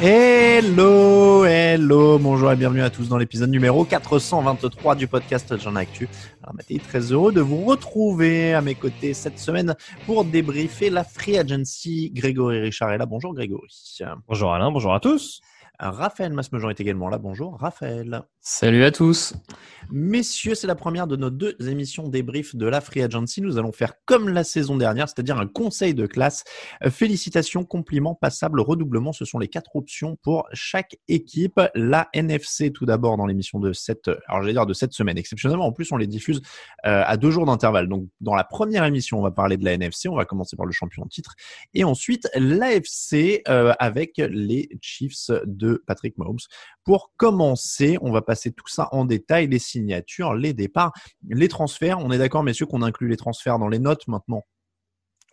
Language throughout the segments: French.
Hello, hello, bonjour et bienvenue à tous dans l'épisode numéro 423 du podcast J'en Actu. Alors Mathieu, très heureux de vous retrouver à mes côtés cette semaine pour débriefer la Free Agency. Grégory Richard est là. Bonjour Grégory. Bonjour Alain, bonjour à tous. Raphaël Masmejean est également là. Bonjour Raphaël. Salut à tous. Messieurs, c'est la première de nos deux émissions débrief de la Free Agency. Nous allons faire comme la saison dernière, c'est-à-dire un conseil de classe. Félicitations, compliments, passables, redoublements. Ce sont les quatre options pour chaque équipe. La NFC, tout d'abord, dans l'émission de cette, alors j'allais dire de cette semaine. Exceptionnellement, en plus, on les diffuse euh, à deux jours d'intervalle. Donc, dans la première émission, on va parler de la NFC. On va commencer par le champion en titre. Et ensuite, l'AFC euh, avec les Chiefs de Patrick Mahomes. Pour commencer, on va passer tout ça en détail, les signatures, les départs, les transferts. On est d'accord, messieurs, qu'on inclut les transferts dans les notes maintenant?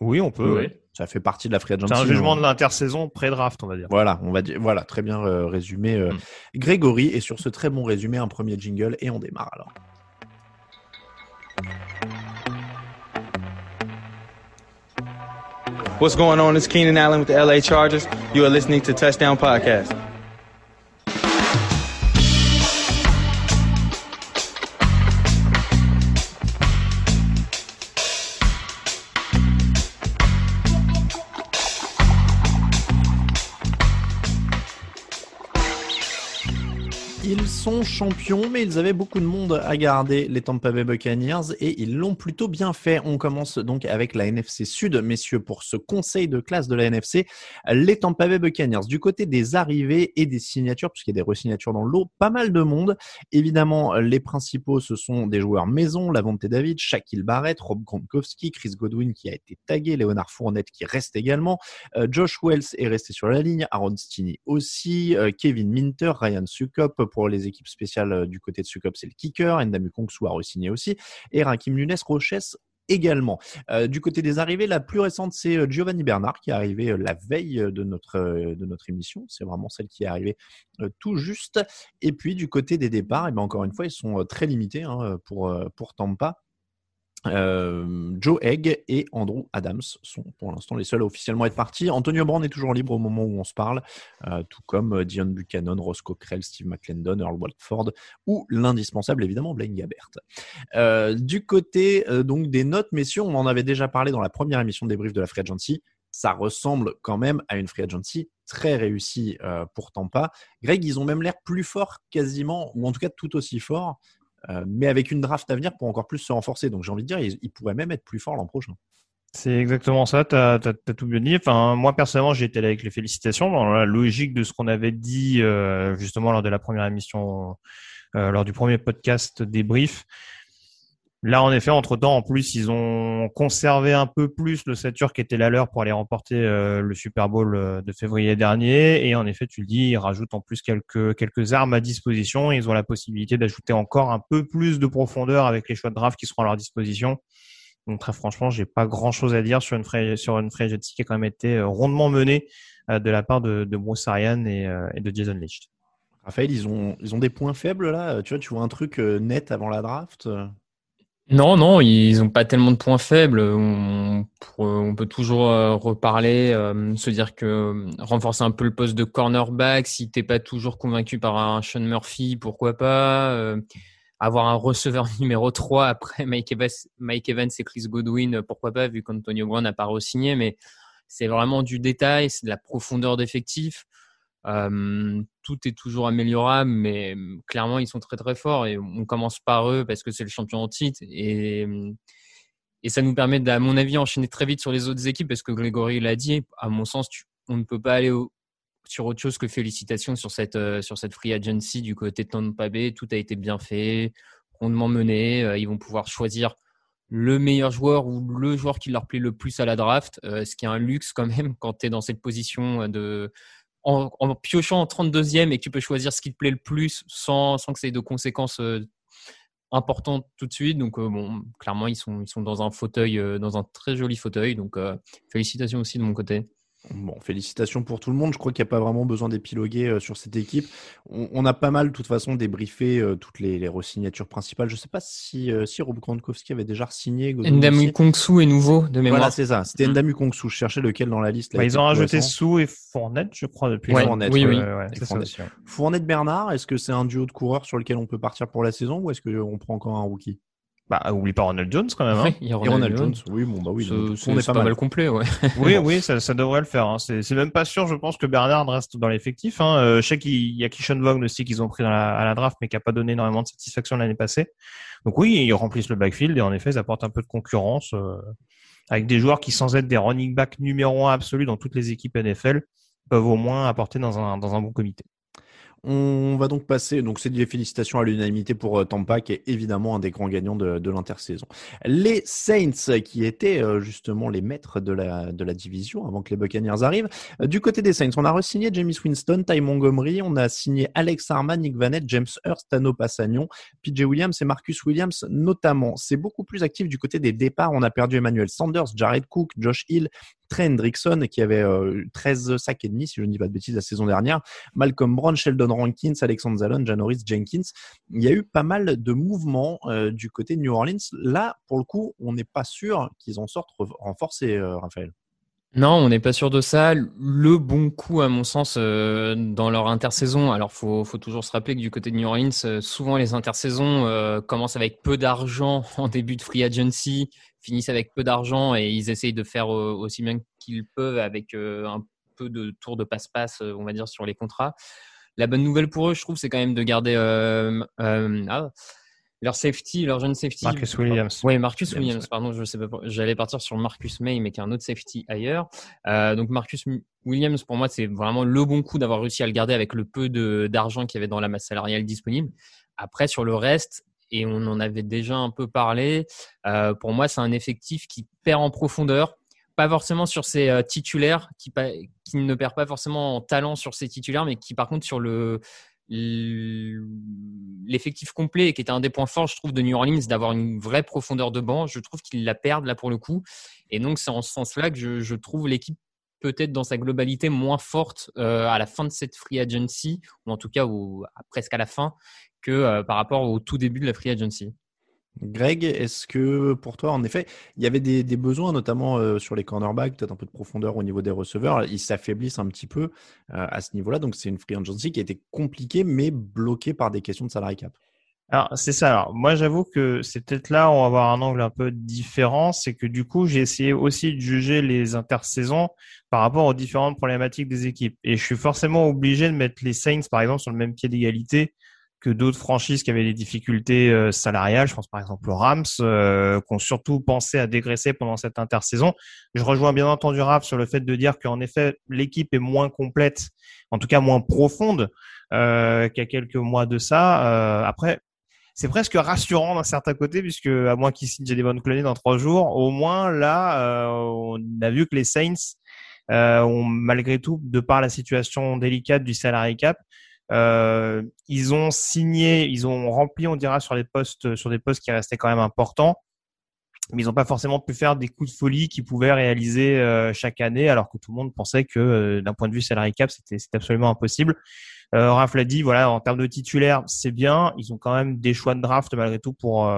Oui, on peut. Oui. Ça fait partie de la free agency. C'est un jugement on- de l'intersaison pré-draft, on va dire. Voilà, on va dire, voilà, très bien euh, résumé, euh, Mm. Grégory. Et sur ce très bon résumé, un premier jingle et on démarre alors. What's going on? It's Keenan Allen with the LA Chargers. You are listening to Touchdown Podcast. Sont champions, mais ils avaient beaucoup de monde à garder, les Tampa Bay Buccaneers, et ils l'ont plutôt bien fait. On commence donc avec la NFC Sud, messieurs, pour ce conseil de classe de la NFC. Les Tampa Bay Buccaneers, du côté des arrivées et des signatures, puisqu'il y a des resignatures dans le lot, pas mal de monde. Évidemment, les principaux, ce sont des joueurs maison, Lavonte David, Shaquille Barrett, Rob Gronkowski, Chris Godwin qui a été tagué, Léonard Fournette qui reste également, euh, Josh Wells est resté sur la ligne, Aaron Stinney aussi, euh, Kevin Minter, Ryan Sukop pour les équipes spéciales euh, du côté de Sukop, c'est le kicker, Ndamu Kongsu a re-signé aussi, et Rakim Nunes Roches également. Euh, du côté des arrivées, la plus récente, c'est euh, Giovanni Bernard qui est arrivé la veille de notre, de notre émission. C'est vraiment celle qui est arrivée tout juste. Et puis du côté des départs, et ben encore une fois, ils sont très limités hein, pour, pour Tampa. Euh, Joe Egg et Andrew Adams sont pour l'instant les seuls à officiellement être partis. Antonio Brown est toujours libre au moment où on se parle, euh, tout comme euh, Dion Buchanan, Ross Cockrell, Steve McClendon, Earl Watford ou l'indispensable évidemment Blaine Gabbert. Du côté donc des notes, messieurs, on en avait déjà parlé dans la première émission de débrief de la Free Agency. Ça ressemble quand même à une Free Agency très réussie euh, pour Tampa. Greg, ils ont même l'air plus forts quasiment, ou en tout cas tout aussi forts euh, mais avec une draft à venir pour encore plus se renforcer. Donc j'ai envie de dire, ils, ils pourraient même être plus forts l'an prochain. C'est exactement ça, tu as, tout bien dit. Enfin, moi, personnellement, j'ai été allé avec les félicitations dans la logique de ce qu'on avait dit euh, justement lors de la première émission, euh, lors du premier podcast débrief. Là, en effet, entre-temps, en plus, ils ont conservé un peu plus le stature qui était la leur pour aller remporter euh, le Super Bowl euh, de février dernier. Et en effet, tu le dis, ils rajoutent en plus quelques, quelques armes à disposition. Ils ont la possibilité d'ajouter encore un peu plus de profondeur avec les choix de draft qui seront à leur disposition. Donc très franchement, j'ai pas grand-chose à dire sur une free, sur une free qui a quand même été euh, rondement menée de la part de, de Bruce Arians et, et de Jason Leach. Raphaël, ils ont, ils ont des points faibles là? Tu vois, tu vois un truc net avant la draft? Non, non, ils ont pas tellement de points faibles. On, peut toujours euh, reparler, euh, se dire que euh, renforcer un peu le poste de cornerback, si t'es pas toujours convaincu par un Sean Murphy, pourquoi pas. avoir un receveur numéro 3 après Mike Evans, Mike Evans et Chris Godwin, pourquoi pas, vu qu'Antonio Brown n'a pas re-signé, mais c'est vraiment du détail, c'est de la profondeur d'effectif. Tout est toujours améliorable, mais clairement, ils sont très très forts et on commence par eux parce que c'est le champion en titre. Et, et ça nous permet, à mon avis, enchaîner très vite sur les autres équipes parce que Grégory l'a dit. À mon sens, on ne peut pas aller sur autre chose que félicitations sur cette, sur cette free agency du côté de Tampa Bay. Tout a été bien fait, rondement mené. Ils vont pouvoir choisir le meilleur joueur ou le joueur qui leur plaît le plus à la draft, ce qui est un luxe quand même quand tu es dans cette position de, en, piochant en 32e et que tu peux choisir ce qui te plaît le plus sans, sans que ça ait de conséquences euh, importantes tout de suite. Donc, euh, bon, clairement, ils sont, ils sont dans un fauteuil, euh, dans un très joli fauteuil. Donc, félicitations aussi de mon côté. Bon, félicitations pour tout le monde. Je crois qu'il n'y a pas vraiment besoin d'épiloguer euh, sur cette équipe. On, a pas mal, de toute façon, débriefé euh, toutes les, les signatures principales. Je ne sais pas si, euh, si Rob Gronkowski avait déjà signé. Ndamu Kongsu est nouveau, de mémoire. Voilà, c'est ça. C'était mm. Ndamu Kongsu. Je cherchais lequel dans la liste. Bah, ils ont rajouté Sou et Fournette, je crois, depuis. Fournette, oui, oui. Fournette Bernard, est-ce que c'est un duo de coureurs sur lequel on peut partir pour la saison ou est-ce qu'on prend encore un rookie? Bah, oublie pas Ronald Jones quand même. Hein. il y a Ronald, Jones. Oui, bon, bah oui. on est pas, mal. complet, ouais. oui, oui, ça, ça devrait le faire. Hein. C'est même pas sûr, je pense que Bernard reste dans l'effectif. Hein. Euh, je sais qu'il y a Kishon Vaughn aussi qu'ils ont pris dans la, à la draft, mais qui a pas donné énormément de satisfaction l'année passée. Donc oui, ils remplissent le backfield et en effet, ils apportent un peu de concurrence euh, avec des joueurs qui, sans être des running back numéro un absolus dans toutes les équipes NFL, peuvent au moins apporter dans un, dans un bon comité. On va donc passer, donc c'est des félicitations à l'unanimité pour euh, Tampa, qui est évidemment un des grands gagnants de, l'intersaison. Les Saints, qui étaient euh, justement les maîtres de la, de la division avant que les Buccaneers arrivent. Euh, du côté des Saints, on a re-signé James Winston, Ty Montgomery, on a signé Alex Arman, Nick Vanette, James Hurst, Tano Passagnon, PJ Williams et Marcus Williams notamment. C'est beaucoup plus actif du côté des départs. On a perdu Emmanuel Sanders, Jared Cook, Josh Hill, Trey Hendrickson, qui avait 13 sacs et demi, si je ne dis pas de bêtises, la saison dernière, Malcolm Brown, Sheldon Rankins, Alexander Zalon, Janoris Jenkins. Il y a eu pas mal de mouvements euh, du côté de New Orleans. Là, pour le coup, on n'est pas sûr qu'ils en sortent renforcés, euh, Raphaël. Non, on n'est pas sûr de ça. Le bon coup, à mon sens, euh, dans leur intersaison, alors faut, faut toujours se rappeler que du côté de New Orleans, souvent les intersaisons commencent avec peu d'argent en début de free agency, finissent avec peu d'argent et ils essayent de faire aussi bien qu'ils peuvent avec un peu de tour de passe-passe, on va dire, sur les contrats. La bonne nouvelle pour eux, je trouve, c'est quand même de garder euh, euh, ah, leur safety, leur jeune safety. Marcus Williams. Oui, Marcus Williams, pardon, je sais pas. J'allais partir sur Marcus May, mais qui est un autre safety ailleurs. Euh, donc Marcus Williams, pour moi, c'est vraiment le bon coup d'avoir réussi à le garder avec le peu d'argent qu'il y avait dans la masse salariale disponible. Après, sur le reste, et on en avait déjà un peu parlé, pour moi, c'est un effectif qui perd en profondeur pas forcément sur ses euh, titulaires, qui, qui, ne perd pas forcément en talent sur ses titulaires, mais qui par contre sur le l'effectif complet, qui était un des points forts, je trouve, de New Orleans, d'avoir une vraie profondeur de banc. Je trouve qu'ils la perdent là pour le coup. Et donc c'est en ce sens-là que je, je trouve l'équipe peut-être dans sa globalité moins forte euh, à la fin de cette free agency, ou en tout cas au, presque à la fin, que euh, par rapport au tout début de la free agency. Greg, est-ce que pour toi, en effet, il y avait des, besoins, notamment euh, sur les cornerbacks, peut-être un peu de profondeur au niveau des receveurs? Ils s'affaiblissent un petit peu euh, à ce niveau-là. Donc, c'est une free agency qui a été compliquée, mais bloquée par des questions de salary cap. Alors, c'est ça. Alors, moi, j'avoue que c'est peut-être là où on va avoir un angle un peu différent. C'est que du coup, j'ai essayé aussi de juger les intersaisons par rapport aux différentes problématiques des équipes. Et je suis forcément obligé de mettre les Saints, par exemple, sur le même pied d'égalité que d'autres franchises qui avaient des difficultés euh, salariales. Je pense par exemple aux Rams, euh, qui surtout pensé à dégraisser pendant cette intersaison. Je rejoins bien entendu Raph sur le fait de dire qu'en effet, l'équipe est moins complète, en tout cas moins profonde euh, qu'il y a quelques mois de ça. Euh, après, c'est presque rassurant d'un certain côté, puisque à moins qu'ils signent Jadevon Clowney dans trois jours, au moins là, on a vu que les Saints ont malgré tout, de par la situation délicate du salary cap, euh, ils ont signé, ils ont rempli, on dira, sur les postes, sur des postes qui restaient quand même importants, mais ils n'ont pas forcément pu faire des coups de folie qu'ils pouvaient réaliser euh, chaque année, alors que tout le monde pensait que euh, d'un point de vue salary cap, c'était absolument impossible. Euh, Raph l'a dit, voilà, en termes de titulaires, c'est bien. Ils ont quand même des choix de draft malgré tout pour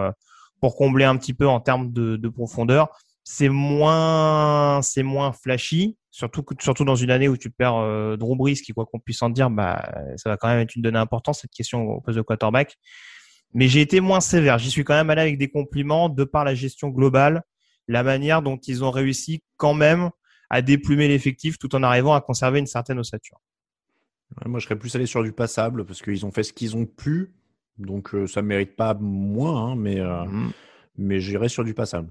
pour combler un petit peu en termes de, de profondeur. C'est moins c'est moins flashy, surtout surtout dans une année où tu perds euh, Drew Brees, qui quoi qu'on puisse en dire, bah ça va quand même être une donnée importante cette question au poste de quarterback. Mais j'ai été moins sévère. J'y suis quand même allé avec des compliments de par la gestion globale, la manière dont ils ont réussi quand même à déplumer l'effectif tout en arrivant à conserver une certaine ossature. moi, je serais plus allé sur du passable parce qu'ils ont fait ce qu'ils ont pu, donc euh, ça mérite pas moins, hein, mais euh, mm-hmm. mais j'irais sur du passable.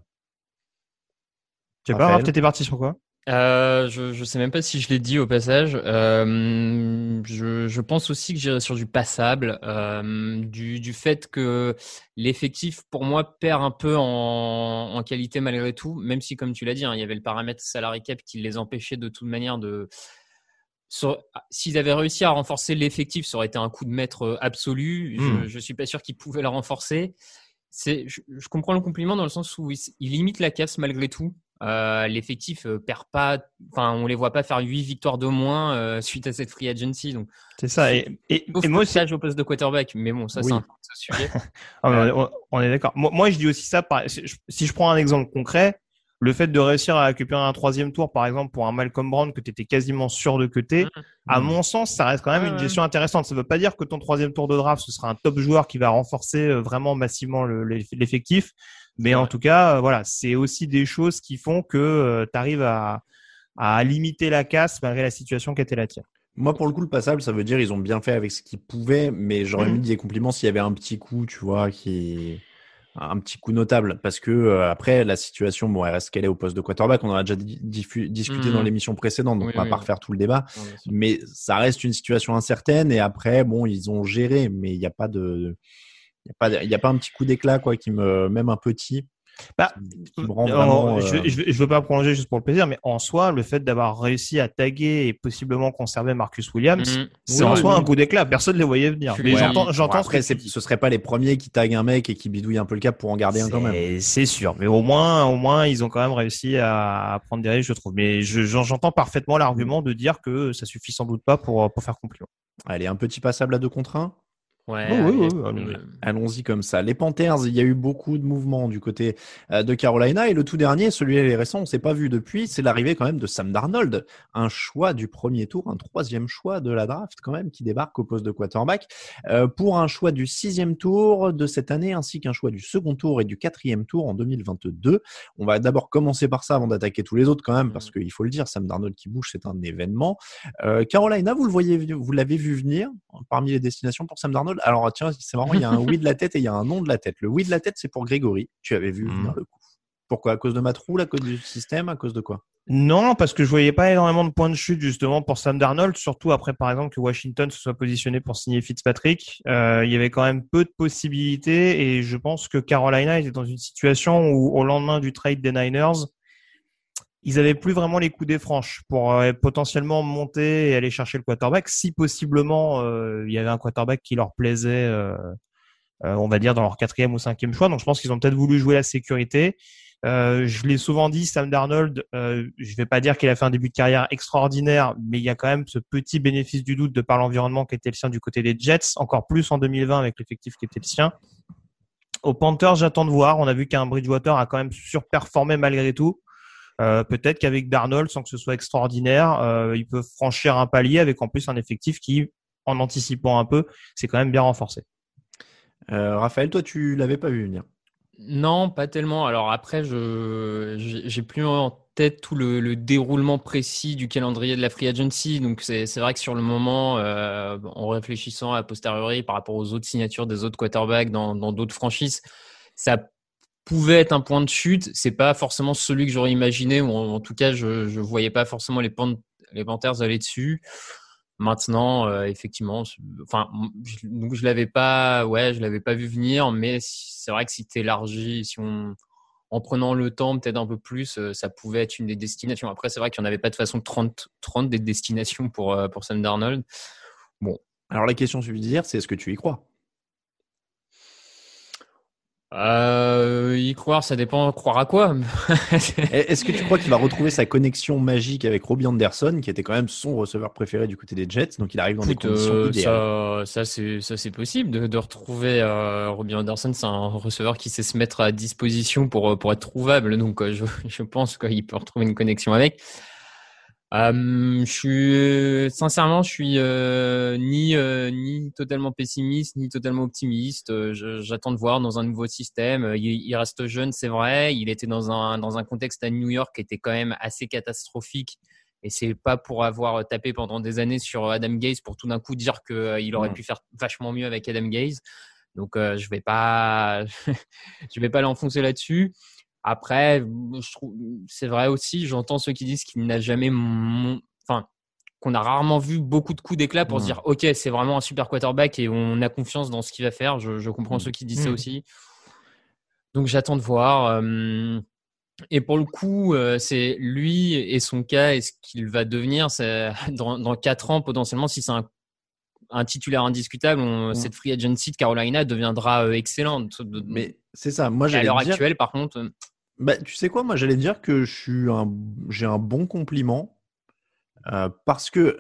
Tu sais pas, t'étais parti sur quoi? Euh, je ne sais même pas si je l'ai dit au passage. Euh, je, je, pense aussi que j'irai sur du passable, euh, du, du, fait que l'effectif, pour moi, perd un peu en, en, qualité malgré tout, même si, comme tu l'as dit, hein, il y avait le paramètre salary cap qui les empêchait de toute manière de... S'ils avaient réussi à renforcer l'effectif, ça aurait été un coup de maître absolu. Je ne hmm. suis pas sûr qu'ils pouvaient le renforcer. Je, je, comprends le compliment dans le sens où il, il limite la casse malgré tout. Euh, l'effectif euh, perd pas, enfin, on les voit pas faire 8 victoires de moins euh, suite à cette free agency. Donc, c'est ça. Et, et, moi aussi, au poste de quarterback, mais bon, ça, c'est un sujet. Ah, on, est d'accord. Moi, moi, je dis aussi ça. Par... Si je prends un exemple concret, le fait de réussir à récupérer un troisième tour, par exemple, pour un Malcolm Brown que tu étais quasiment sûr de côté, mmh. à mon sens, ça reste quand même une gestion intéressante. Ça ne veut pas dire que ton troisième tour de draft, ce sera un top joueur qui va renforcer vraiment massivement l'effectif. Mais en tout cas, euh, voilà, c'est aussi des choses qui font que euh, tu arrives à, à limiter la casse malgré la situation qui était la tienne. Moi, pour le coup, le passable, ça veut dire ils ont bien fait avec ce qu'ils pouvaient, mais j'aurais mmh. mis des compliments s'il y avait un petit coup, tu vois, qui un petit coup notable parce que euh, après la situation bon elle reste qu'elle est au poste de quarterback on en a déjà discuté dans mmh. l'émission précédente donc on va pas refaire tout le débat mais ça reste une situation incertaine et après bon ils ont géré mais il n'y a pas de n'y a, pas un petit coup d'éclat, quoi, qui me, même un petit. Bah, vraiment, je, ne veux pas prolonger juste pour le plaisir, mais en soi, le fait d'avoir réussi à taguer et possiblement conserver Marcus Williams, mm. c'est en soi un coup d'éclat. Personne ne les voyait venir. Mais j'entends, j'entends. après, ce ce serait pas les premiers qui taguent un mec et qui bidouillent un peu le cap pour en garder un quand même. C'est sûr, mais au moins, au moins, ils ont quand même réussi à, prendre des risques, je trouve. Mais j'entends parfaitement l'argument de dire que ça suffit sans doute pas pour pour faire compliment. Allez, un petit passable à deux contre un. Ouais, allons-y comme ça. Les Panthers, il y a eu beaucoup de mouvements du côté euh, de Carolina et le tout dernier, celui-là les récents, on s'est pas vu depuis, c'est l'arrivée quand même de Sam Darnold, un choix du premier tour, un troisième choix de la draft quand même qui débarque au poste de quarterback euh, pour un choix du sixième tour de cette année ainsi qu'un choix du second tour et du quatrième tour en 2022. On va d'abord commencer par ça avant d'attaquer tous les autres quand même parce mmh. qu'il faut le dire, Sam Darnold qui bouge, c'est un événement. Euh, Carolina, vous le voyez, vous l'avez vu venir parmi les destinations pour Sam Darnold? Alors, tiens, c'est marrant, il y a un oui de la tête et il y a un non de la tête. Le oui de la tête, c'est pour Grégory. Tu avais vu venir mmh. le coup. Pourquoi? À cause de Matrou, à cause du système, à cause de quoi? Non, parce que je voyais pas énormément de points de chute justement pour Sam Darnold, surtout après par exemple que Washington se soit positionné pour signer Fitzpatrick. Euh, il y avait quand même peu de possibilités et je pense que Carolina était dans une situation où au lendemain du trade des Niners, ils avaient plus vraiment les coups des franches pour euh, potentiellement monter et aller chercher le quarterback. Si possiblement euh, il y avait un quarterback qui leur plaisait, euh, on va dire dans leur quatrième ou cinquième choix. Donc je pense qu'ils ont peut-être voulu jouer la sécurité. je l'ai souvent dit, Sam Darnold, je vais pas dire qu'il a fait un début de carrière extraordinaire, mais il y a quand même ce petit bénéfice du doute de par l'environnement qui était le sien du côté des Jets, encore plus en 2020 avec l'effectif qui était le sien. Au Panthers, j'attends de voir. On a vu qu'un Bridgewater a quand même surperformé malgré tout. Euh, peut-être qu'avec Darnold, sans que ce soit extraordinaire, euh, il peut franchir un palier avec en plus un effectif qui, en anticipant un peu, c'est quand même bien renforcé. Euh, Raphaël, toi, tu l'avais pas vu venir Non, pas tellement. Alors après, je j'ai plus en tête tout le, déroulement précis du calendrier de la free agency. Donc c'est vrai que sur le moment, en réfléchissant à posteriori par rapport aux autres signatures des autres quarterbacks dans d'autres franchises, ça pouvait être un point de chute. C'est pas forcément celui que j'aurais imaginé, ou en, tout cas, je ne voyais pas forcément les, les Panthers aller dessus. Maintenant, euh, effectivement, enfin, je, je l'avais pas, ouais, je l'avais pas vu venir, mais c'est vrai que si tu élargis, si on, en prenant le temps, peut-être un peu plus, euh, ça pouvait être une des destinations. Après, c'est vrai qu'il n'y en avait pas de façon 30, 30 des destinations pour, euh, pour Sam Darnold. Bon. Alors la question subsidiaire, c'est est-ce que tu y crois? Euh, y croire, ça dépend. Croire à quoi Est-ce que tu crois qu'il va retrouver sa connexion magique avec Robbie Anderson, qui était quand même son receveur préféré du côté des Jets, donc il arrive dans des conditions euh, idéales. Ça, ça c'est possible de, de retrouver euh, Robbie Anderson. C'est un receveur qui sait se mettre à disposition pour pour être trouvable, donc euh, je, je pense qu'il peut retrouver une connexion avec. Euh, je suis sincèrement, je suis euh, ni euh, ni totalement pessimiste ni totalement optimiste. J'attends de voir dans un nouveau système. Il, il reste jeune, c'est vrai. Il était dans un dans un contexte à New York qui était quand même assez catastrophique. Et c'est pas pour avoir tapé pendant des années sur Adam Gaze pour tout d'un coup dire que il aurait pu faire vachement mieux avec Adam Gaze. Donc je vais pas je vais pas l'enfoncer là-dessus. Après, je trouve, c'est vrai aussi, j'entends ceux qui disent qu'il n'a jamais, enfin, qu'on a rarement vu beaucoup de coups d'éclat pour se dire, ok, c'est vraiment un super quarterback et on a confiance dans ce qu'il va faire. Je, comprends mmh. ceux qui disent ça mmh. aussi. Donc j'attends de voir. Et pour le coup, euh, c'est lui et son cas et ce qu'il va devenir dans, dans 4 ans potentiellement, si c'est un, titulaire indiscutable, cette free agency de Carolina deviendra euh, excellente. Mais c'est ça. Moi, à l'heure actuelle, par contre, euh, bah, tu sais quoi, moi j'allais dire que j'ai un bon compliment euh, parce que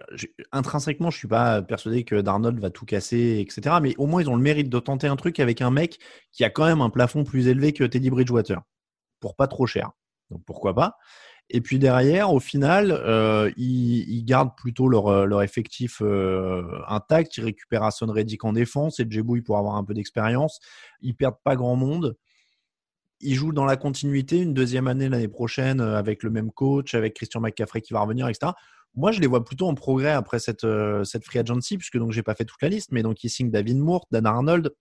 intrinsèquement, je suis pas persuadé que Darnold va tout casser, etc. Mais au moins, ils ont le mérite de tenter un truc avec un mec qui a quand même un plafond plus élevé que Teddy Bridgewater pour pas trop cher. Donc pourquoi pas? Et puis derrière, au final, euh, ils, gardent plutôt leur, euh, effectif intact. Ils récupèrent Asson Reddick en défense et Jebouille pour avoir un peu d'expérience. Ils perdent pas grand monde il joue dans la continuité une deuxième année l'année prochaine euh, avec le même coach, avec Christian McCaffrey qui va revenir, etc. Moi, je les vois plutôt en progrès après cette, euh, cette free agency, puisque donc j'ai pas fait toute la liste, mais donc ils signent David Moore, Dan Arnold,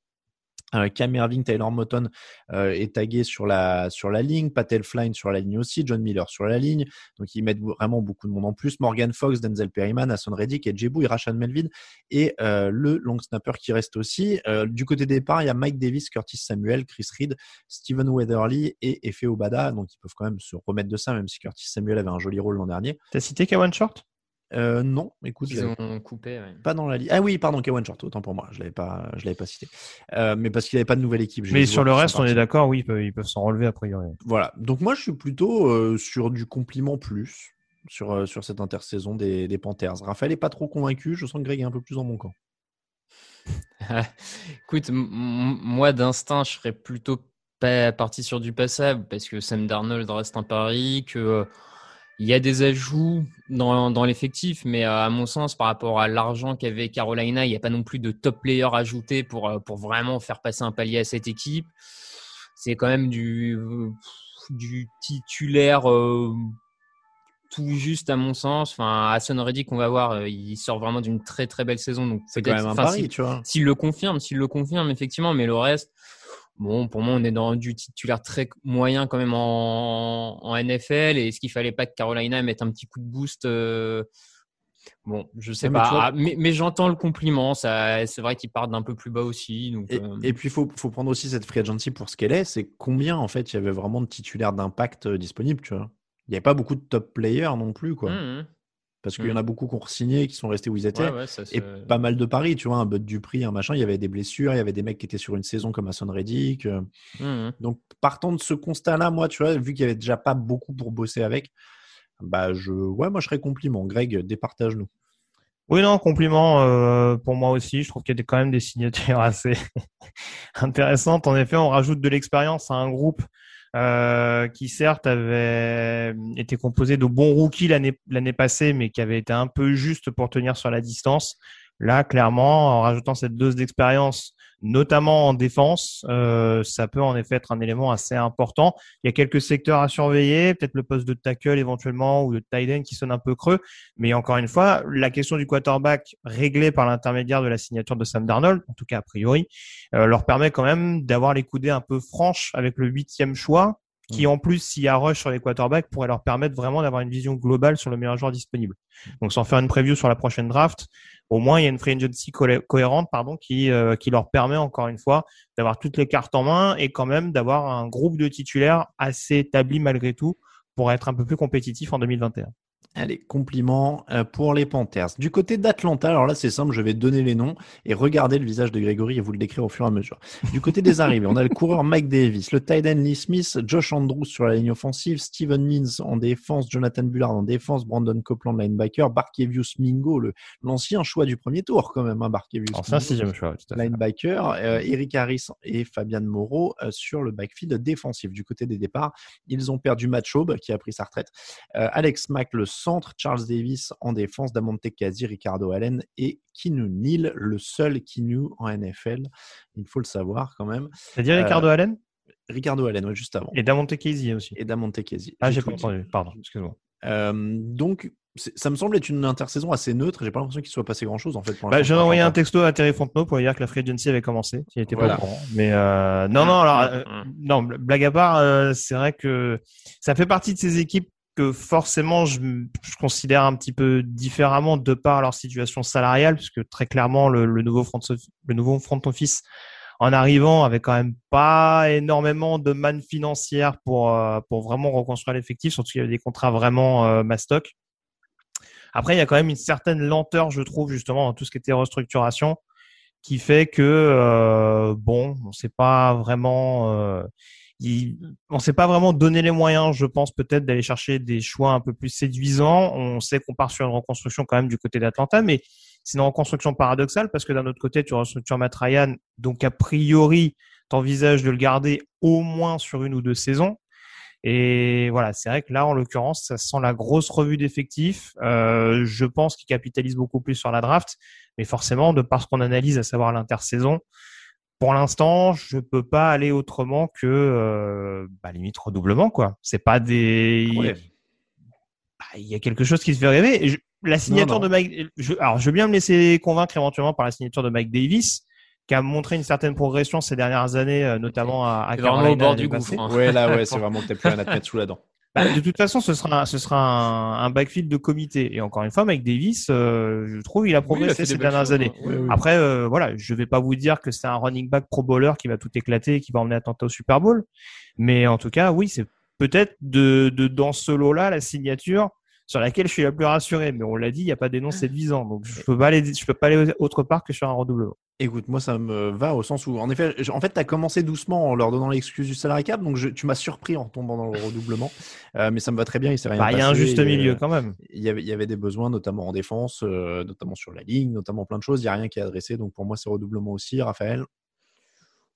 Cam Irving, Taylor Moton euh, est tagué sur la, sur la ligne. Patel Flynn sur la ligne aussi. John Miller sur la ligne. Donc, ils mettent vraiment beaucoup de monde en plus. Morgan Fox, Denzel Perryman, Hassan Reddick, et Jebou et Rashad Melvin. Et euh, le long snapper qui reste aussi. du côté départ, il y a Mike Davis, Curtis Samuel, Chris Reed, Steven Weatherly et Efe Obada. Donc, ils peuvent quand même se remettre de ça, même si Curtis Samuel avait un joli rôle l'an dernier. T'as cité Kawan Short? Euh, non, écoute, ils ont coupé. Pas dans la liste. Ah oui, pardon, Kawan Short, autant pour moi, je l'avais pas, je l'avais pas cité. Euh, mais parce qu'il n'y avait pas de nouvelle équipe. Mais sur le reste, on est d'accord, oui, ils peuvent s'en relever a priori. Voilà. Donc moi, je suis plutôt euh, sur du compliment plus sur euh, sur cette intersaison des, des Panthers. Raphaël est pas trop convaincu. Je sens que Greg est un peu plus dans mon camp. écoute, moi d'instinct, je serais plutôt pas parti sur du passable parce que Sam Darnold reste un pari que il y a des ajouts dans, dans l'effectif, mais euh, à mon sens, par rapport à l'argent qu'avait Carolina, il n'y a pas non plus de top player ajouté pour, euh, pour vraiment faire passer un palier à cette équipe. C'est quand même du, du titulaire euh, tout juste à mon sens. Enfin, Hassan Reddick, qu'on va voir, il sort vraiment d'une très très belle saison. Donc c'est quand même un pari, tu vois. S'il le confirme, s'il le confirme, effectivement, mais le reste, Bon, pour moi, on est dans du titulaire très moyen quand même en, en NFL. Et est-ce qu'il fallait pas que Carolina mette un petit coup de boost euh, Bon, je sais pas. Mais, mais, j'entends le compliment. Ça, c'est vrai qu'ils partent d'un peu plus bas aussi. Donc, et, euh. et, puis, il faut, faut, prendre aussi cette free agency pour ce qu'elle est. C'est combien, en fait, il y avait vraiment de titulaires d'impact euh, disponibles, tu vois? Il n'y a pas beaucoup de top players non plus, quoi. Mmh, mmh parce qu'il y en a mmh. beaucoup qui ont signé, qui sont restés où ils étaient. Et pas mal de paris, tu vois, un Bud prix, un machin. Il y avait des blessures, il y avait des mecs qui étaient sur une saison comme Hassan Reddick. Euh. Mmh Donc, partant de ce constat-là, moi, tu vois, vu qu'il n'y avait déjà pas beaucoup pour bosser avec, bah, je, ouais, moi, je serais compliment. Greg, départage-nous. Oui, non, compliment euh, pour moi aussi. Je trouve qu'il y a quand même des signatures assez intéressantes. En effet, on rajoute de l'expérience à un groupe euh, qui certes avait été composé de bons rookies l'année passée, mais qui avait été un peu juste pour tenir sur la distance. Là, clairement, en rajoutant cette dose d'expérience, notamment en défense, euh, ça peut en effet être un élément assez important. Il y a quelques secteurs à surveiller, peut-être le poste de tackle éventuellement ou de tight end qui sonne un peu creux. Mais encore une fois, la question du quarterback réglée par l'intermédiaire de la signature de Sam Darnold, en tout cas a priori, euh, leur permet quand même d'avoir les coudées un peu franches avec le huitième choix qui en plus, s'il y a rush sur les quarterbacks, pourrait leur permettre vraiment d'avoir une vision globale sur le meilleur joueur disponible. Donc sans faire une preview sur la prochaine draft, au moins il y a une free agency cohérente pardon, qui, euh, qui leur permet encore une fois d'avoir toutes les cartes en main et quand même d'avoir un groupe de titulaires assez établi malgré tout pour être un peu plus compétitif en 2021. Allez, compliments euh, pour les Panthers. Du côté d'Atlanta, alors là c'est simple, je vais donner les noms et regarder le visage de Grégory et vous le décrire au fur et à mesure. Du côté des arrivées, on a le coureur Mike Davis, le tight end Lee Smith, Josh Andrews sur la ligne offensive, Steven Means en défense, Jonathan Bullard en défense, Brandon Copeland linebacker, Barkevius Mingo, l'ancien choix du premier tour quand même, hein, Barkevius. Ancien sixième choix, tout à fait. Linebacker, euh, Eric Harris et Fabian Moreau euh, sur le backfield défensif. Du côté des départs, ils ont perdu Matt Schaub qui a pris sa retraite, Alex Mack le centre, Charles Davis en défense, Damonte Kazi, Ricardo Allen et Kinu Neal, le seul Kinu en NFL. Il faut le savoir quand même. C'est-à-dire euh, Ricardo Allen? Ricardo Allen, oui, juste avant. Et Damonte Kazi aussi. Et Damonte Kazi. Ah, j'ai pas entendu, pardon, excuse-moi. Euh, donc, ça me semble être une intersaison assez neutre. J'ai pas l'impression qu'il soit passé grand chose en fait. Bah, J'ai envoyé un texto à Terry Fontenot pour lui dire que la free agency avait commencé. Il était pas au courant. Mais euh, non, non, alors non, blague à part, c'est vrai que ça fait partie de ces équipes que forcément je, considère un petit peu différemment de par leur situation salariale, puisque très clairement le, nouveau front le nouveau front office en arrivant avait quand même pas énormément de manne financière pour euh, pour vraiment reconstruire l'effectif, surtout qu'il y avait des contrats vraiment euh, mastoc. Après, il y a quand même une certaine lenteur, je trouve, justement, dans tout ce qui était restructuration, qui fait que euh, bon, on sait pas vraiment. Il, on s'est pas vraiment donné les moyens, je pense peut-être d'aller chercher des choix un peu plus séduisants. On sait qu'on part sur une reconstruction quand même du côté d'Atlanta, mais c'est une reconstruction paradoxale parce que d'un autre côté, tu restructures Matt Ryan, donc a priori, t'envisages de le garder au moins sur une ou deux saisons. Et voilà, c'est vrai que là, en l'occurrence, ça sent la grosse revue d'effectifs. Euh, je pense qu'il capitalise beaucoup plus sur la draft, mais forcément, de par ce qu'on analyse, à savoir l'intersaison, pour l'instant, je peux pas aller autrement que euh, bah, limite redoublement quoi. C'est pas des bah, il y a quelque chose qui se fait rêver. la signature de Mike je... alors je veux bien me laisser convaincre éventuellement par la signature de Mike Davis qui a montré une certaine progression ces dernières années euh, notamment à, à Carolina au bord du gouffre. Hein. Ouais là ouais, c'est vraiment que t'as plus rien à te mettre sous la dent. Bah, de toute façon, ce sera, ce sera un, backfield de comité. Et encore une fois, Mike Davis, euh, je trouve, il a progressé ces dernières années. Après, euh, voilà, je vais pas vous dire que c'est un running back pro bowler qui va tout éclater et qui va emmener Atlanta au Super Bowl. Mais en tout cas, oui, c'est peut-être de, de, dans ce lot-là, la signature sur laquelle je suis la plus rassuré. Mais on l'a dit, il n'y a pas d'énonce séduisant. Donc, je peux pas aller, je peux pas aller autre part que sur un redoublement. Écoute, moi, ça me va au sens où, en effet, en fait, tu as commencé doucement en leur donnant l'excuse du salary cap, donc tu m'as surpris en tombant dans le redoublement, euh, mais ça me va très bien, il s'est rien bah, Il y a un juste milieu quand même. Il y, avait, il y avait des besoins, notamment en défense, euh, notamment sur la ligne, notamment plein de choses, il n'y a rien qui est adressé, donc pour moi, c'est redoublement aussi. Raphaël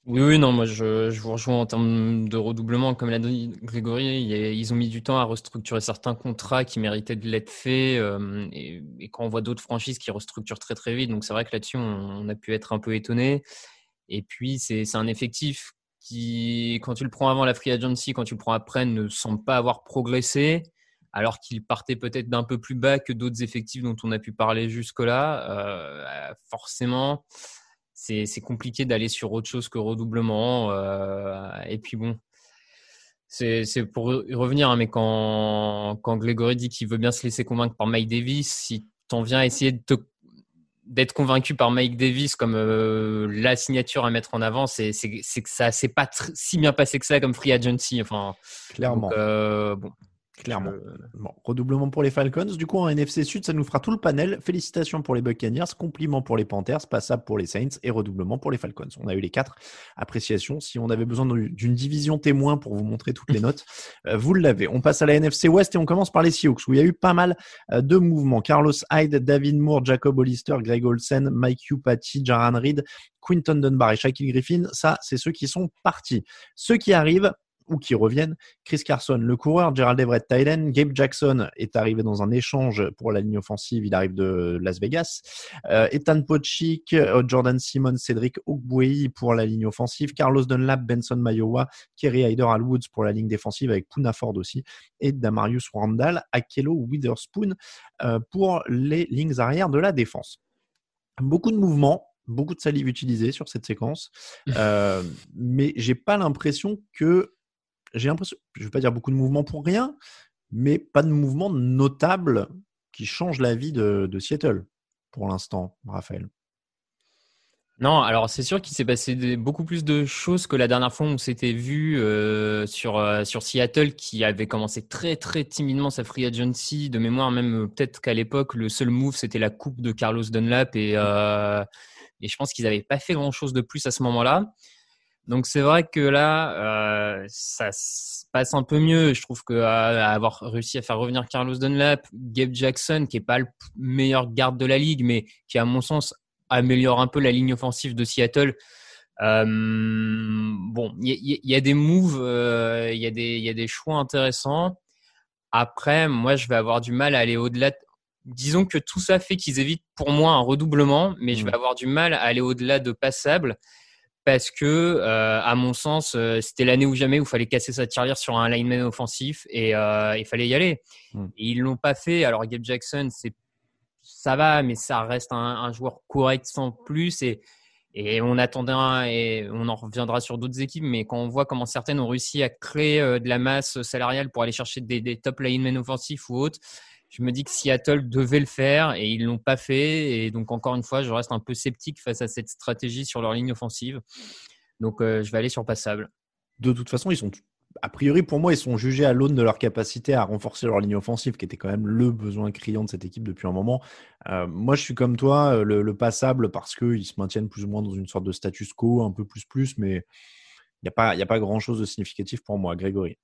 oui, oui, non, moi je, vous rejoins en termes de redoublement. Comme l'a dit Grégory, ils ont mis du temps à restructurer certains contrats qui méritaient de l'être faits. Euh, et, quand on voit d'autres franchises qui restructurent très très vite, donc c'est vrai que là-dessus, on, a pu être un peu étonné. Et puis, c'est un effectif qui, quand tu le prends avant la free agency, quand tu le prends après, ne semble pas avoir progressé, alors qu'il partait peut-être d'un peu plus bas que d'autres effectifs dont on a pu parler jusque-là. Euh, forcément c'est compliqué d'aller sur autre chose que redoublement. Euh, et puis bon, c'est pour revenir, hein, mais quand, quand Grégory dit qu'il veut bien se laisser convaincre par Mike Davis, si tu en viens à essayer d'être convaincu par Mike Davis comme euh, la signature à mettre en avant, c'est que ça s'est pas si bien passé que ça comme free agency. Enfin, clairement. Euh, bon, Clairement. Bon, redoublement pour les Falcons. Du coup, en NFC Sud, ça nous fera tout le panel. Félicitations pour les Buccaneers, compliments pour les Panthers, passable pour les Saints et redoublement pour les Falcons. On a eu les quatre appréciations. Si on avait besoin d'une division témoin pour vous montrer toutes les notes, euh, vous l'avez. On passe à la NFC West et on commence par les Seahawks où il y a eu pas mal euh, de mouvements. Carlos Hyde, David Moore, Jacob Hollister, Greg Olsen, Mike Upati, Jaran Reed, Quinton Dunbar et Shaquille Griffin. Ça, c'est ceux qui sont partis. Ceux qui arrivent, ou qui reviennent. Chris Carson, le coureur, Gerald Everett, Tylen, Gabe Jackson est arrivé dans un échange pour la ligne offensive, il arrive de Las Vegas. Euh, Ethan Pochik, euh, Jordan Simon, Cédric Ogbouei pour la ligne offensive, Carlos Dunlap, Benson Mayowa, Kerry Hyder Alwoods pour la ligne défensive avec Puna Ford aussi, et Damarius Randall, Akelo Witherspoon euh, pour les lignes arrière de la défense. Beaucoup de mouvements, beaucoup de salive utilisée sur cette séquence, euh, mais j'ai pas l'impression que j'ai l'impression, je ne vais pas dire beaucoup de mouvements pour rien, mais pas de mouvement notable qui change la vie de, Seattle pour l'instant, Raphaël. Non, alors c'est sûr qu'il s'est passé beaucoup plus de choses que la dernière fois où on s'était vu euh, sur, euh, sur Seattle qui avait commencé très très timidement sa free agency. De mémoire, même euh, peut-être qu'à l'époque, le seul move c'était la coupe de Carlos Dunlap et, et je pense qu'ils n'avaient pas fait grand-chose de plus à ce moment-là. Donc c'est vrai que là, euh, ça se passe un peu mieux. Je trouve que euh, avoir réussi à faire revenir Carlos Dunlap, Gabe Jackson, qui est pas le meilleur garde de la ligue, mais qui à mon sens améliore un peu la ligne offensive de Seattle. Euh, bon, il y, a- il y a des moves, euh, il y, a des- il y a des choix intéressants. Après, moi, je vais avoir du mal à aller au-delà. de- Disons que tout ça fait qu'ils évitent pour moi un redoublement, mais je vais avoir du mal à aller au-delà de passable parce que, euh, à mon sens, euh, c'était l'année ou jamais où il fallait casser sa tirelire sur un lineman offensif et euh, il fallait y aller. Mm. Et ils l'ont pas fait. Alors Gabe Jackson, c'est ça va, mais ça reste un, un joueur correct sans plus et et on attendait un- et on en reviendra sur d'autres équipes, mais quand on voit comment certaines ont réussi à créer de la masse salariale pour aller chercher des, des top linemen offensifs ou autres, je me dis que Seattle devait le faire et ils l'ont pas fait. Et donc encore une fois, je reste un peu sceptique face à cette stratégie sur leur ligne offensive. Donc euh, je vais aller sur passable. De toute façon, ils sont, a priori, pour moi, ils sont jugés à l'aune de leur capacité à renforcer leur ligne offensive, qui était quand même le besoin criant de cette équipe depuis un moment. Euh, moi, je suis comme toi, euh, le, le passable, parce qu'ils se maintiennent plus ou moins dans une sorte de status quo, un peu plus plus, mais il n'y a pas, a pas grand-chose de significatif pour moi, Grégory.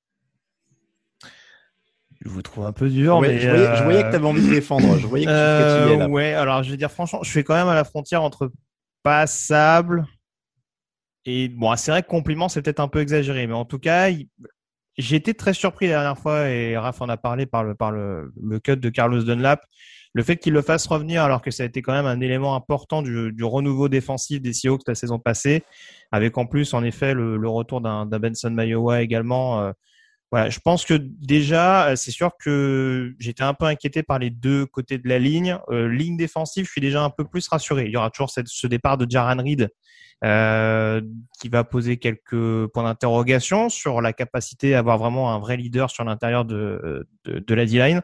Je vous trouve un peu dur, Ouais, mais je, voyais, je voyais que euh, tu avais envie de défendre. Je voyais que tu Euh, fatiguais là. ouais, alors je vais dire franchement, je suis quand même à la frontière entre passable et bon, c'est vrai que compliment c'est peut-être un peu exagéré, mais en tout cas, il- j'ai été très surpris la dernière fois et Raph en a parlé par le par le, le cut de Carlos Dunlap, le fait qu'il le fasse revenir alors que ça a été quand même un élément important du, du renouveau défensif des Seahawks la saison passée, avec en plus en effet le, le retour d'un d'un Benson Mayowa également. euh, voilà, je pense que déjà, euh, c'est sûr que j'étais un peu inquiété par les deux côtés de la ligne. Euh, ligne défensive, je suis déjà un peu plus rassuré. Il y aura toujours ce départ de Jaran Reed euh, qui va poser quelques points d'interrogation sur la capacité à avoir vraiment un vrai leader sur l'intérieur de, de, de la D-line.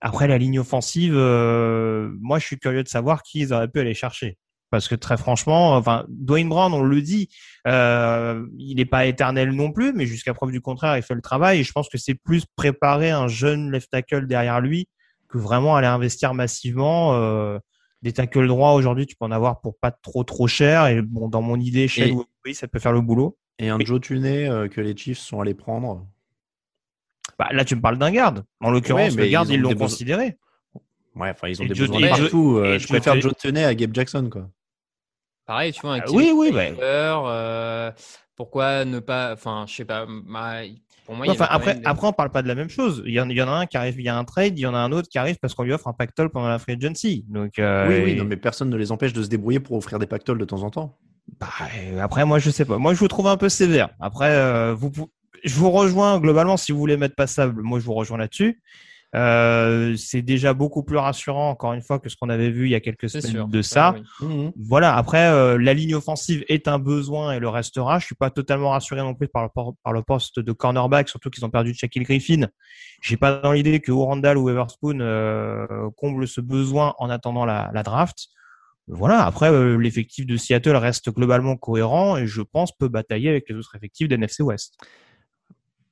Après, la ligne offensive, euh, moi, je suis curieux de savoir qui ils auraient pu aller chercher. Parce que très franchement, enfin, Dwayne Brown, on le dit, euh, il n'est pas éternel non plus, mais jusqu'à preuve du contraire, il fait le travail. Et je pense que c'est plus préparer un jeune left tackle derrière lui que vraiment aller investir massivement. Euh, des tackles droits aujourd'hui, tu peux en avoir pour pas trop trop cher. Et bon, dans mon idée, chez Et- oui, ça peut faire le boulot. Et un Oui. Joe Tunney euh, que les Chiefs sont allés prendre. Bah, là, tu me parles d'un garde. En l'occurrence, Ouais, le garde, ils ont ils l'ont considéré. Ouais, enfin, ils ont Et des Joe- besoins et partout. euh, je préfère Joe Tunney à Gabe Jackson, quoi. Pareil, tu vois, un Ah, oui, oui. Baker, euh, pourquoi ne pas, enfin, je sais pas, bah, pour moi, il y Enfin, après, même des- après, on parle pas de la même chose. Il y en, il y en a un qui arrive via un trade, il y en a un autre qui arrive parce qu'on lui offre un pactole pendant la free agency. Donc, euh, oui, oui, et- non, mais personne ne les empêche de se débrouiller pour offrir des pactoles de temps en temps. Bah, euh, après, moi, je sais pas. Moi, je vous trouve un peu sévère. Après, euh, vous, je vous rejoins globalement si vous voulez mettre passable. Moi, je vous rejoins là-dessus. Euh, c'est déjà beaucoup plus rassurant, encore une fois, que ce qu'on avait vu il y a quelques semaines sûr. de ça. oui. Mhm. Voilà. Après, euh, la ligne offensive est un besoin et le restera. Je suis pas totalement rassuré non plus par le, por- par le poste de cornerback, surtout qu'ils ont perdu Shaquille Griffin. J'ai pas dans l'idée que Randall ou Everspoon euh, comble ce besoin en attendant la, la draft. Voilà. Après, euh, l'effectif de Seattle reste globalement cohérent et je pense peut batailler avec les autres effectifs d'NFC West.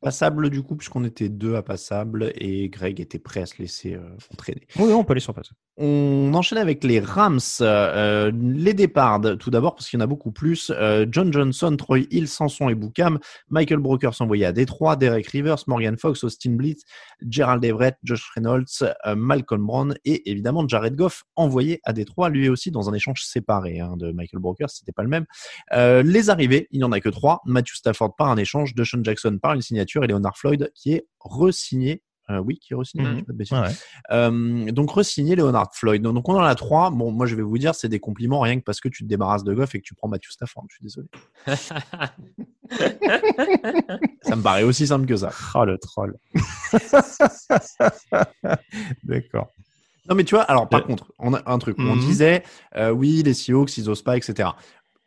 Passable, du coup, puisqu'on était deux à passable et Greg était prêt à se laisser euh, entraîner. Oui, on peut aller sur passe. On enchaîne avec les Rams. Euh, les départs, tout d'abord, parce qu'il y en a beaucoup plus. Euh, John Johnson, Troy Hill, Sanson et Boukham. Michael Brooker s'envoyait à Détroit. Derek Rivers, Morgan Fox, Austin Blitz, Gerald Everett, Josh Reynolds, Malcolm Brown et évidemment Jared Goff envoyé à Détroit, lui aussi dans un échange séparé hein, de Michael Brooker. C'était pas le même. Les arrivées, il n'y en a que trois. Matthew Stafford par un échange, Deshaun Jackson par une signature et Leonard Floyd qui est re-signé. Euh, oui, qui est re-signé. Mhm. Ouais. Euh, donc re-signé Leonard Floyd. Donc, on en a trois. Bon, moi je vais vous dire, c'est des compliments rien que parce que tu te débarrasses de Goff et que tu prends Matthew Stafford. Je suis désolé. Ça me paraît aussi simple que ça. Oh, le troll. D'accord. Non mais tu vois, alors par Euh, contre, on a un truc. où On mhm. disait, euh, oui, les Seahawks, ils osent pas, etc.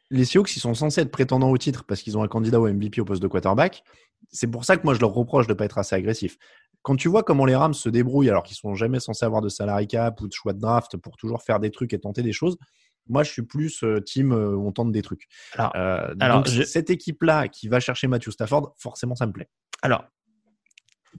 les Seahawks, ils sont censés être prétendants au titre parce qu'ils ont un candidat au MVP au poste de quarterback. C'est pour ça que moi, je leur reproche de ne pas être assez agressif. Quand tu vois comment les Rams se débrouillent alors qu'ils sont jamais censés avoir de salary cap ou de choix de draft pour toujours faire des trucs et tenter des choses, moi, je suis plus euh, team euh, on tente des trucs. Alors, Euh, alors, donc, je- cette équipe-là qui va chercher Matthew Stafford, forcément, ça me plaît. Alors,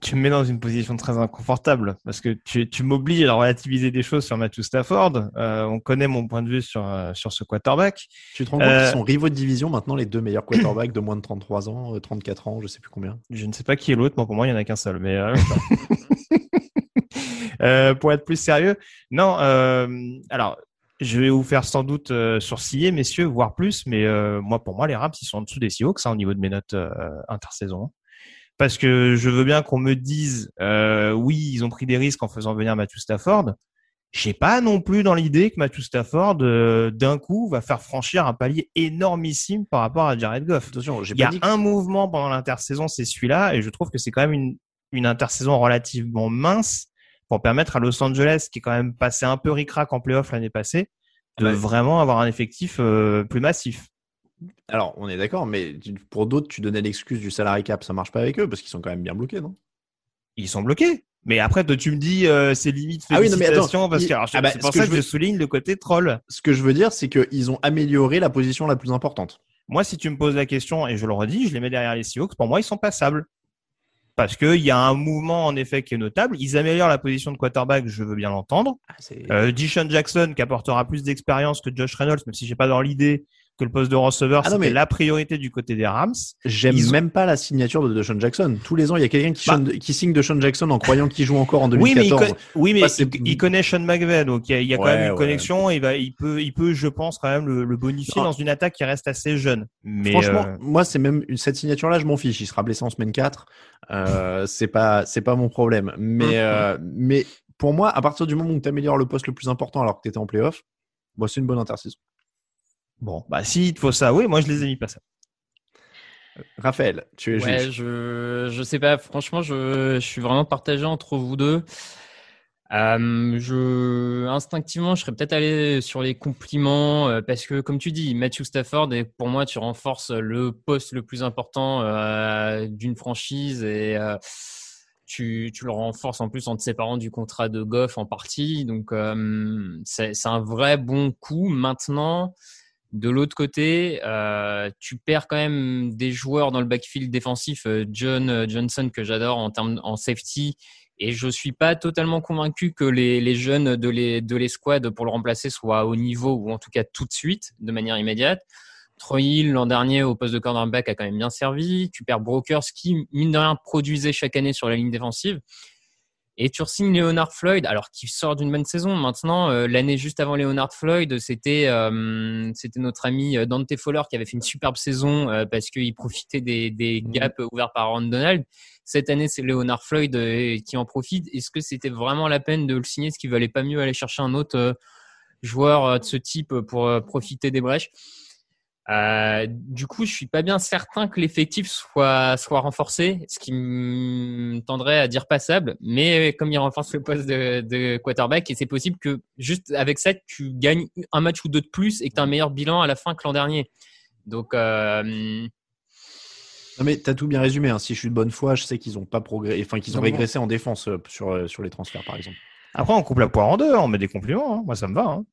tu me mets dans une position très inconfortable parce que tu, tu m'obliges à relativiser des choses sur Matthew Stafford. Euh, on connaît mon point de vue sur, euh, sur ce quarterback. Tu te rends compte Euh, qu'ils sont rivaux de division maintenant, les deux meilleurs quarterbacks de moins de 33 ans, euh, 34 ans, je sais plus combien. Je ne sais pas qui est l'autre, moi pour moi il n'y en a qu'un seul. Mais euh, euh, pour être plus sérieux, non. euh, alors, je vais vous faire sans doute euh, sourciller, messieurs, voire plus. Mais euh, moi, pour moi, les Rams, ils sont en dessous des Seahawks hein, au niveau de mes notes euh, intersaison. Parce que je veux bien qu'on me dise, euh, oui, ils ont pris des risques en faisant venir Matthew Stafford. J'ai pas non plus dans l'idée que Matthew Stafford, euh, d'un coup, va faire franchir un palier énormissime par rapport à Jared Goff. Attention, j'ai Il y a que- un mouvement pendant l'intersaison, c'est celui-là, et je trouve que c'est quand même une, une intersaison relativement mince pour permettre à Los Angeles, qui est quand même passé un peu ric-rac en playoff l'année passée, de Ouais. vraiment avoir un effectif euh, plus massif. Alors, on est d'accord, mais pour d'autres, tu donnais l'excuse du salary cap, ça marche pas avec eux parce qu'ils sont quand même bien bloqués, non? Ils sont bloqués. Mais après, toi, tu me dis, euh, c'est limite Ah oui, non, mais attends, parce que ah bah, c'est pour ce ça je que je veux- souligne le côté troll. Ce que je veux dire, c'est qu'ils ont amélioré la position la plus importante. Moi, si tu me poses la question, et je le redis, je les mets derrière les Seahawks, pour moi, ils sont passables. Parce qu'il y a un mouvement, en effet, qui est notable. Ils améliorent la position de quarterback, je veux bien l'entendre. Euh, Deshaun Jackson, qui apportera plus d'expérience que Josh Reynolds, même si j'ai pas dans l'idée que le poste de receveur, Ah non, c'était mais- la priorité du côté des Rams. J'aime ont- même pas la signature de Deshaun Jackson. Tous les ans, il y a quelqu'un qui, Bah. Qui signe Deshaun Jackson en croyant qu'il joue encore en Oui, mais, il, 2014. co- oui, mais Bah, il, il connaît Sean McVay, donc il y a, il y a quand même une ouais. connexion. Et il, va, il, peut, il peut, je pense, quand même le, le bonifier Non. dans une attaque qui reste assez jeune. Mais Franchement, euh, moi, c'est même cette signature-là, je m'en fiche. Il sera blessé en semaine 4. Euh, c'est pas, c'est pas mon problème. Mais, Mhm. euh, mais pour moi, à partir du moment où tu améliores le poste le plus important alors que tu étais en playoff, bon, c'est une bonne intersaison. Bon, bah s'il te faut ça, oui, moi je les ai mis pas ça. Raphaël, tu es Ouais, juge. je je sais pas. Franchement, je, je suis vraiment partagé entre vous deux. Euh, je instinctivement, je serais peut-être allé sur les compliments euh, parce que, comme tu dis, Matthew Stafford et pour moi, tu renforces le poste le plus important euh, d'une franchise et euh, tu, tu le renforces en plus en te séparant du contrat de Goff en partie. Donc, euh, c'est c'est un vrai bon coup. Maintenant, de l'autre côté, euh, tu perds quand même des joueurs dans le backfield défensif. euh, John euh, Johnson que j'adore en termes en safety. Et je suis pas totalement convaincu que les, jeunes de les, de les squads pour le remplacer soient au niveau ou en tout cas tout de suite, de manière immédiate. Troy Hill, l'an dernier, au poste de cornerback, a quand même bien servi. Tu perds Brokers, qui, mine de rien, produisait chaque année sur la ligne défensive. Et tu signes Leonard Floyd, alors qu'il sort d'une bonne saison. Maintenant, euh, l'année juste avant Leonard Floyd, c'était euh, c'était notre ami euh, Dante Fowler qui avait fait une superbe saison euh, parce qu'il profitait des, des gaps ouverts par Aaron Donald. Cette année, c'est Leonard Floyd qui en profite. Est-ce que c'était vraiment la peine de le signer? Est-ce qu'il valait pas mieux aller chercher un autre joueur de ce type pour profiter des brèches? Euh, du coup, je suis pas bien certain que l'effectif soit soit renforcé, ce qui me tendrait à dire passable. Mais comme il renforce le poste de, de quarterback, et c'est possible que juste avec ça, tu gagnes un match ou deux de plus et que tu as un meilleur bilan à la fin que l'an dernier. Donc, euh, Non, mais t'as tout bien résumé. hein. Si je suis de bonne foi, je sais qu'ils ont pas progressé, enfin qu'ils ont Non, régressé en défense euh, sur, euh, sur les transferts, par exemple. Après, on coupe la poire en deux, on met des compliments. hein. Moi, ça me va. hein.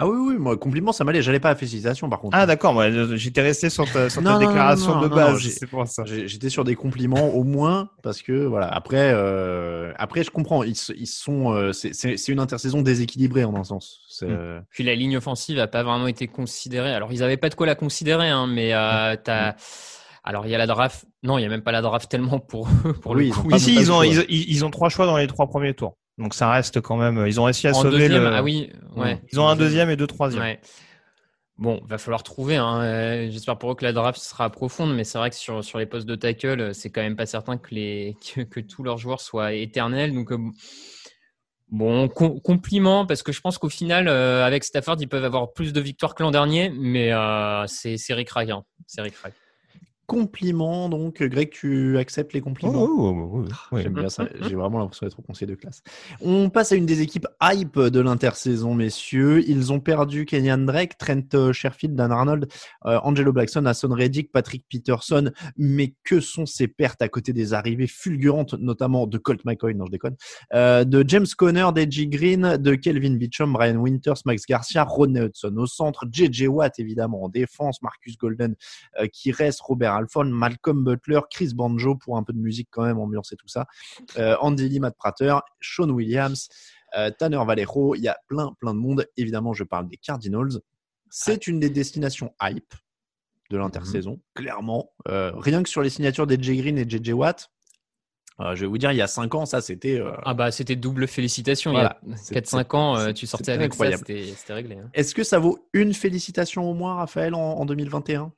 Ah oui, oui, moi, compliment, ça m'allait. J'allais pas à félicitations, par contre. Ah, d'accord. Moi, j'étais resté sur ta, sur ta Non, non, non, déclaration non, de base. c'est pour ça. J'étais sur des compliments au moins parce que voilà. Après, euh, après, je comprends. Ils, se- ils sont. euh, c'est- c'est c'est une intersaison déséquilibrée en un sens. C'est, Hmm. euh, Puis la ligne offensive a pas vraiment été considérée. Alors ils avaient pas de quoi la considérer, hein, mais euh, t'as. Alors il y a la draft. Non, il y a même pas la draft tellement pour pour Oui, le ils ont coup. ils ont, choix. ils, ils ont trois choix dans les trois premiers tours. Donc ça reste quand même. Ils ont réussi à En sauver deuxième, le. ah oui, ouais. Ils ont un deuxième et deux troisièmes. Ouais. Bon, va falloir trouver. Hein. Euh, J'espère pour eux que la draft sera profonde, mais c'est vrai que sur, sur les postes de tackle, euh, c'est quand même pas certain que, les, que, que tous leurs joueurs soient éternels. Donc, euh, bon, com- compliment, parce que je pense qu'au final, euh, avec Stafford, ils peuvent avoir plus de victoires que l'an dernier, mais euh, c'est c'est ric-rac, hein. C'est ric-rac. Compliments. Donc, Greg, tu acceptes les compliments? Oh, oh, oh, oui. J'aime bien ça. J'ai vraiment l'impression d'être au conseil de classe. On passe à une des équipes hype de l'intersaison, messieurs. Ils ont perdu Kenyan Drake, Trent euh, Sherfield, Dan Arnold, euh, Angelo Blackson, Hassan Reddick, Patrick Peterson. Mais que sont ces pertes à côté des arrivées fulgurantes, notamment de Colt McCoy, non je déconne, euh, de James Conner, d'Edgy Green, de Kelvin Beachum, Brian Winters, Max Garcia, Ronnie Hudson au centre, JJ Watt évidemment en défense, Marcus Golden euh, qui reste, Robert Alfon, Malcolm Butler, Chris Banjo pour un peu de musique quand même, ambiance et tout ça, euh, Andy Lee, Matt Prater, Sean Williams, euh, Tanner Valero, il y a plein plein de monde. Évidemment, je parle des Cardinals. C'est une des destinations hype de l'intersaison, clairement. Euh, rien que sur les signatures d'Edgy Green et JJ Watt, euh, je vais vous dire, il y a 5 ans, ça c'était. euh, Ah bah c'était double félicitations. Voilà. Il y a C'est- 4-5 ans, euh, tu sortais avec incroyable. ça, c'était réglé. hein. Est-ce que ça vaut une félicitation au moins, Raphaël, en, en 2021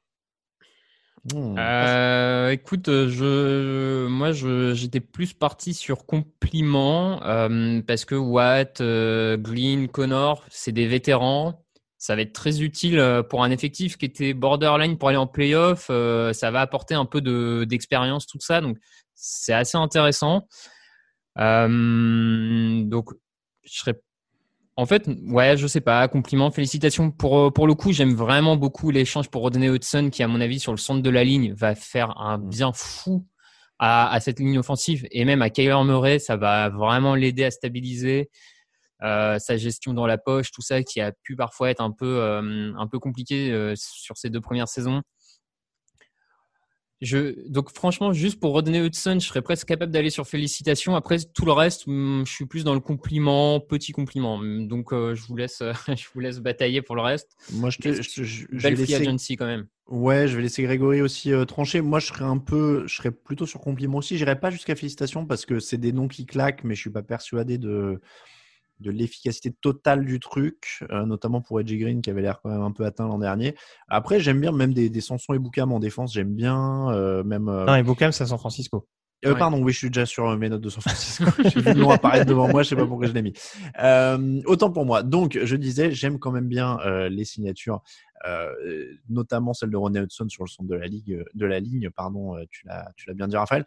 Hmm. Euh, écoute, euh, je, moi, j'étais plus parti sur compliments euh, parce que Watt, euh, Green, Connor, c'est des vétérans. Ça va être très utile euh, pour un effectif qui était borderline pour aller en playoff. Euh, ça va apporter un peu de, d'expérience, tout ça. Donc, c'est assez intéressant. Donc, je serais en fait, ouais, je sais pas, compliment, félicitations. Pour, euh, pour le coup, j'aime vraiment beaucoup l'échange pour Rodney Hudson, qui, à mon avis, sur le centre de la ligne, va faire un bien fou à, cette ligne offensive. Et même à Kyler Murray, ça va vraiment l'aider à stabiliser euh, sa gestion dans la poche, tout ça, qui a pu parfois être un peu, euh, compliqué sur ces deux premières saisons. Je, donc franchement, juste pour Rodney Hudson, je serais presque capable d'aller sur félicitations. Après tout le reste, hum, je suis plus dans le compliment, petit compliment. Donc euh, je vous laisse, je vous laisse batailler pour le reste. Moi, je, te, je, je- je vais laisser- agency quand même. Ouais, je vais laisser Grégory aussi euh, trancher. Moi, je serais un peu, je serais plutôt sur compliment aussi. J'irai pas jusqu'à félicitations parce que c'est des noms qui claquent, mais je suis pas persuadé de de l'efficacité totale du truc, euh, notamment pour Edgy Green qui avait l'air quand même un peu atteint l'an dernier. Après, j'aime bien même des, des Sanson et Boukam en défense, j'aime bien. euh, même. euh, Non, et Bocam, c'est à San Francisco. euh, Ouais. Pardon, oui, je suis déjà sur euh, mes notes de San Francisco. J'ai vu le nom apparaître devant moi, je sais pas pourquoi je l'ai mis. Euh, autant pour moi. Donc, je disais, j'aime quand même bien euh, les signatures, euh, notamment celle de Ronnie Hudson sur le centre de la ligue, de la ligne. Pardon, euh, tu l'as, tu l'as bien dit, Raphaël.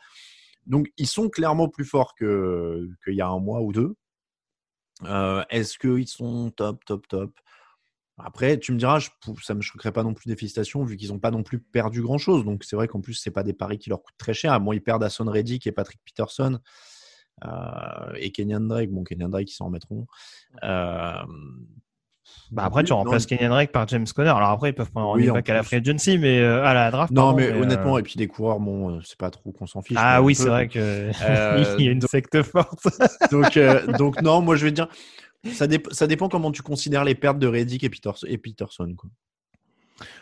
Donc, ils sont clairement plus forts que qu'il y a un mois ou deux. Euh, Est-ce qu'ils sont top, top, top? Après, tu me diras, je, ça me choquerait pas non plus des félicitations vu qu'ils n'ont pas non plus perdu grand chose. Donc, c'est vrai qu'en plus, c'est pas des paris qui leur coûtent très cher. Bon, ils perdent Asson Reddick et Patrick Peterson euh, et Kenyan Drake. Bon, Kenyan Drake, ils s'en remettront. Euh, Bah après, tu remplaces Kenyan Drake par James Conner. Alors après, ils peuvent prendre un Oui, running en back à la free agency, mais euh, à la draft. Non, pardon, mais euh, honnêtement, et puis des coureurs, bon, euh, c'est pas trop qu'on s'en fiche. Ah oui, c'est vrai que Euh, il y a une secte forte. donc, euh, donc non, moi je vais te dire, ça, dép- ça dépend comment tu considères les pertes de Reddick et, Peters- et Peterson. Quoi.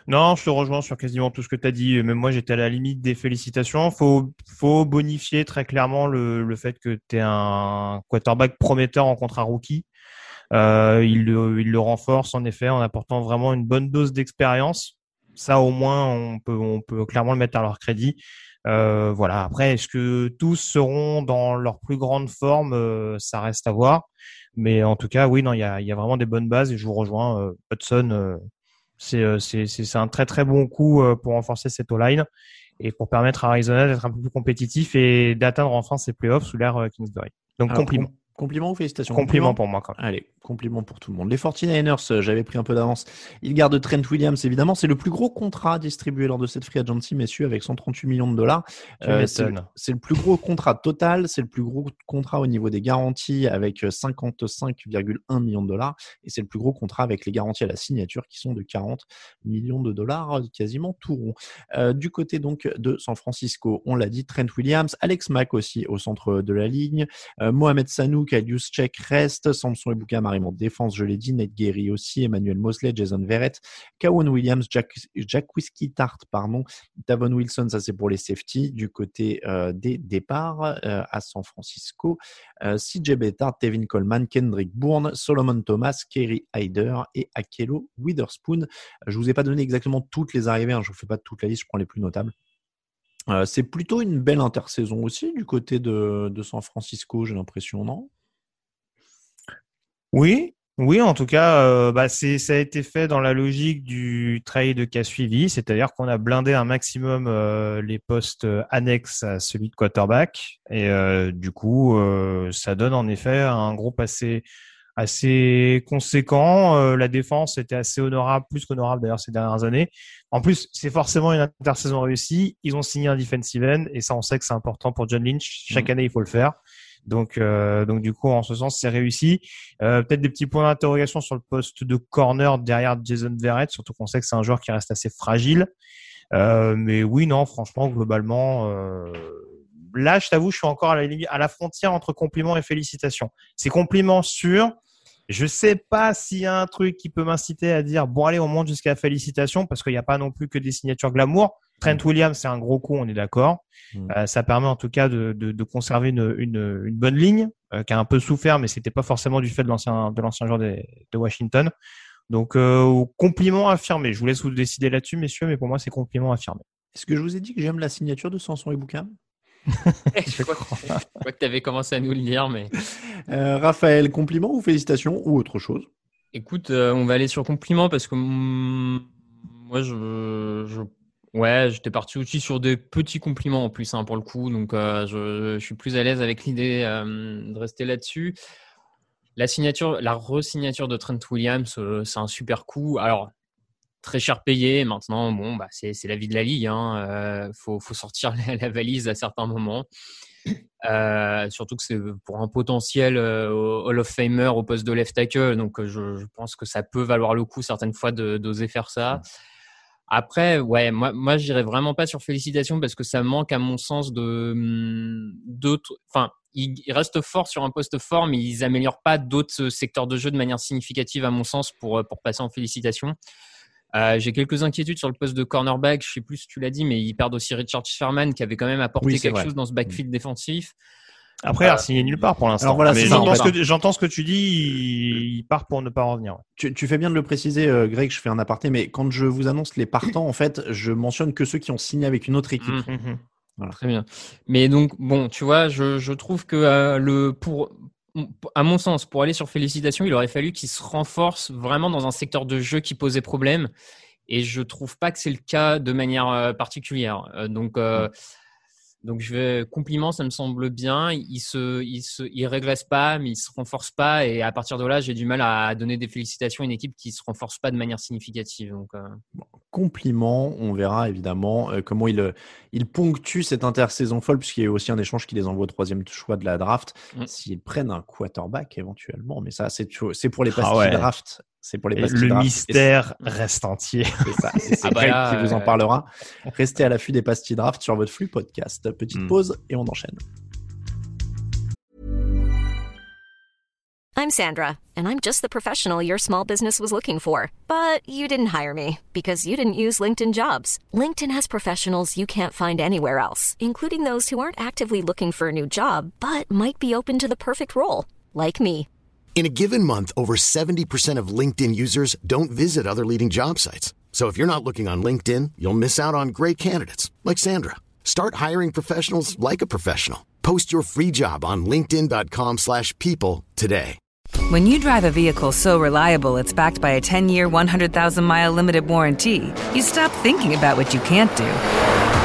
Non, je te rejoins sur quasiment tout ce que tu as dit. Même moi, j'étais à la limite des félicitations. Faut, faut bonifier très clairement le, le fait que tu es un quarterback prometteur en contrat rookie. Euh, il, le, il le renforce en effet en apportant vraiment une bonne dose d'expérience. Ça, au moins, on peut, on peut clairement le mettre à leur crédit. Euh, voilà. Après, est-ce que tous seront dans leur plus grande forme? Euh, Ça reste à voir. Mais en tout cas, oui, non, il y a, y a vraiment des bonnes bases et je vous rejoins. Euh, Hudson, euh, c'est euh, c'est c'est un très très bon coup euh, pour renforcer cette O-line et pour permettre à Arizona d'être un peu plus compétitif et d'atteindre enfin ses playoffs sous l'ère Kingsbury. Donc Alors, compliment. Com- compliment ou félicitations Compliment pour moi quand même. Allez, compliment pour tout le monde. Les 49ers, euh, j'avais pris un peu d'avance. Ils gardent Trent Williams, évidemment. C'est le plus gros contrat distribué lors de cette free agency, messieurs, avec 138 millions de dollars. Euh, c'est le plus gros contrat total. C'est le plus gros contrat au niveau des garanties avec euh, 55,1 millions de dollars. Et c'est le plus gros contrat avec les garanties à la signature qui sont de 40 millions de dollars, euh, quasiment tout rond. Euh, du côté donc de San Francisco, on l'a dit, Trent Williams, Alex Mack aussi au centre de la ligne, euh, Mohamed Sanouk, Alius Check reste, Samson Ebouka, Marimont défense, je l'ai dit, Ned Gary aussi, Emmanuel Mosley, Jason Verrett, Kawan Williams, Jack, Jack Whiskey Tart, pardon, Tavon Wilson, ça c'est pour les safety, du côté euh, des départs euh, à San Francisco, euh, CJ Bettard, Tevin Coleman, Kendrick Bourne, Solomon Thomas, Kerry Hyder et Akelo Witherspoon. Je vous ai pas donné exactement toutes les arrivées, hein, je vous fais pas toute la liste, je prends les plus notables. C'est plutôt une belle intersaison aussi du côté de, de San Francisco, j'ai l'impression, non? Oui, Oui, en tout cas, euh, bah, c'est ça a été fait dans la logique du trade qui a suivi, c'est-à-dire qu'on a blindé un maximum euh, les postes annexes à celui de quarterback, et euh, du coup, ça donne en effet un groupe assez assez conséquent. la défense était assez honorable, plus qu'honorable d'ailleurs ces dernières années. En plus, c'est forcément une intersaison réussie. Ils ont signé un defensive end, et ça, on sait que c'est important pour John Lynch. Chaque mm. année, il faut le faire. Donc, euh, donc du coup, en ce sens, c'est réussi. Euh, Peut-être des petits points d'interrogation sur le poste de corner derrière Jason Verrett, surtout qu'on sait que c'est un joueur qui reste assez fragile. Euh, mais oui, non, franchement, globalement, euh, là, je t'avoue, je suis encore à la, à la frontière entre compliments et félicitations. C'est compliments sur je sais pas s'il y a un truc qui peut m'inciter à dire bon allez on monte jusqu'à la félicitation parce qu'il n'y a pas non plus que des signatures glamour. Trent mm. Williams c'est un gros coup on est d'accord. Mm. Euh, ça permet en tout cas de, de, de conserver une, une, une, bonne ligne euh, qui a un peu souffert mais c'était pas forcément du fait de l'ancien de l'ancien joueur de, de, Washington. Donc euh, compliment affirmé. Je vous laisse vous décider là-dessus messieurs mais pour moi c'est compliment affirmé. Est-ce que je vous ai dit que j'aime la signature de Samson et Bouquin? Je, crois, que tu avais commencé à nous le dire, mais. Euh, Raphaël, compliment ou félicitations ou autre chose? Écoute, euh, on va aller sur compliment parce que moi, je, je ouais, j'étais parti aussi sur des petits compliments en plus hein, pour le coup, donc euh, je, suis plus à l'aise avec l'idée de rester là-dessus. La signature, la resignature de Trent Williams, c'est un super coup. Alors, très cher payé. Maintenant, bon, bah, c'est la vie de la ligue. Hein. euh, faut, sortir la, valise à certains moments. Euh, surtout que c'est pour un potentiel euh, Hall of Famer au poste de left tackle. Donc, je pense que ça peut valoir le coup certaines fois d'oser faire ça. Après, ouais, moi, moi, j'irais vraiment pas sur félicitations parce que ça manque, à mon sens, de hum, d'autres. Enfin, ils restent forts sur un poste fort, mais ils améliorent pas d'autres secteurs de jeu de manière significative, à mon sens, pour pour passer en félicitations. Euh, j'ai quelques inquiétudes sur le poste de cornerback. Je sais plus si tu l'as dit, mais ils perdent aussi Richard Sherman qui avait quand même apporté quelque chose dans ce backfield mm. défensif. Après, il a signé nulle part pour l'instant. Voilà, j'entends ce, que tu dis, il part pour ne pas revenir. Tu, tu fais bien de le préciser, euh, Greg, je fais un aparté, mais quand je vous annonce les partants, en fait, je mentionne que ceux qui ont signé avec une autre équipe. Mm. Mm-hmm. Voilà. Très bien. Mais donc, bon, tu vois, je, je trouve que euh, le, pour, à mon sens, pour aller sur félicitations, il aurait fallu qu'il se renforce vraiment dans un secteur de jeu qui posait problème. Et je trouve pas que c'est le cas de manière euh, particulière. Euh, donc, euh, donc je vais compliment, ça me semble bien. Il se, il se, il régresse pas, mais il se renforce pas. Et à partir de là, j'ai du mal à donner des félicitations à une équipe qui se renforce pas de manière significative. Donc, euh... compliment, on verra évidemment euh, comment il, euh, il ponctue cette intersaison folle, puisqu'il y a eu aussi un échange qui les envoie au troisième choix de la draft. Mm. S'ils prennent un quarterback éventuellement, mais ça, c'est, c'est pour les pastilles ah draft. C'est pour les Le mystère reste entier. C'est ça. C'est ah bah qui vous en parlera. Restez à l'affût des pastilles draft sur votre flux podcast. Petite mm. pause et on enchaîne. I'm Sandra, and I'm just the professional your small business was looking for. But you didn't hire me because you didn't use LinkedIn jobs. LinkedIn has professionals you can't find anywhere else, including those who aren't actively looking for a new job, but might be open to the perfect role, like me. In a given month, over 70% of LinkedIn users don't visit other leading job sites. So if you're not looking on LinkedIn, you'll miss out on great candidates like Sandra. Start hiring professionals like a professional. Post your free job on linkedin.com/people today. When you drive a vehicle so reliable it's backed by a 10-year, 100,000-mile limited warranty, you stop thinking about what you can't do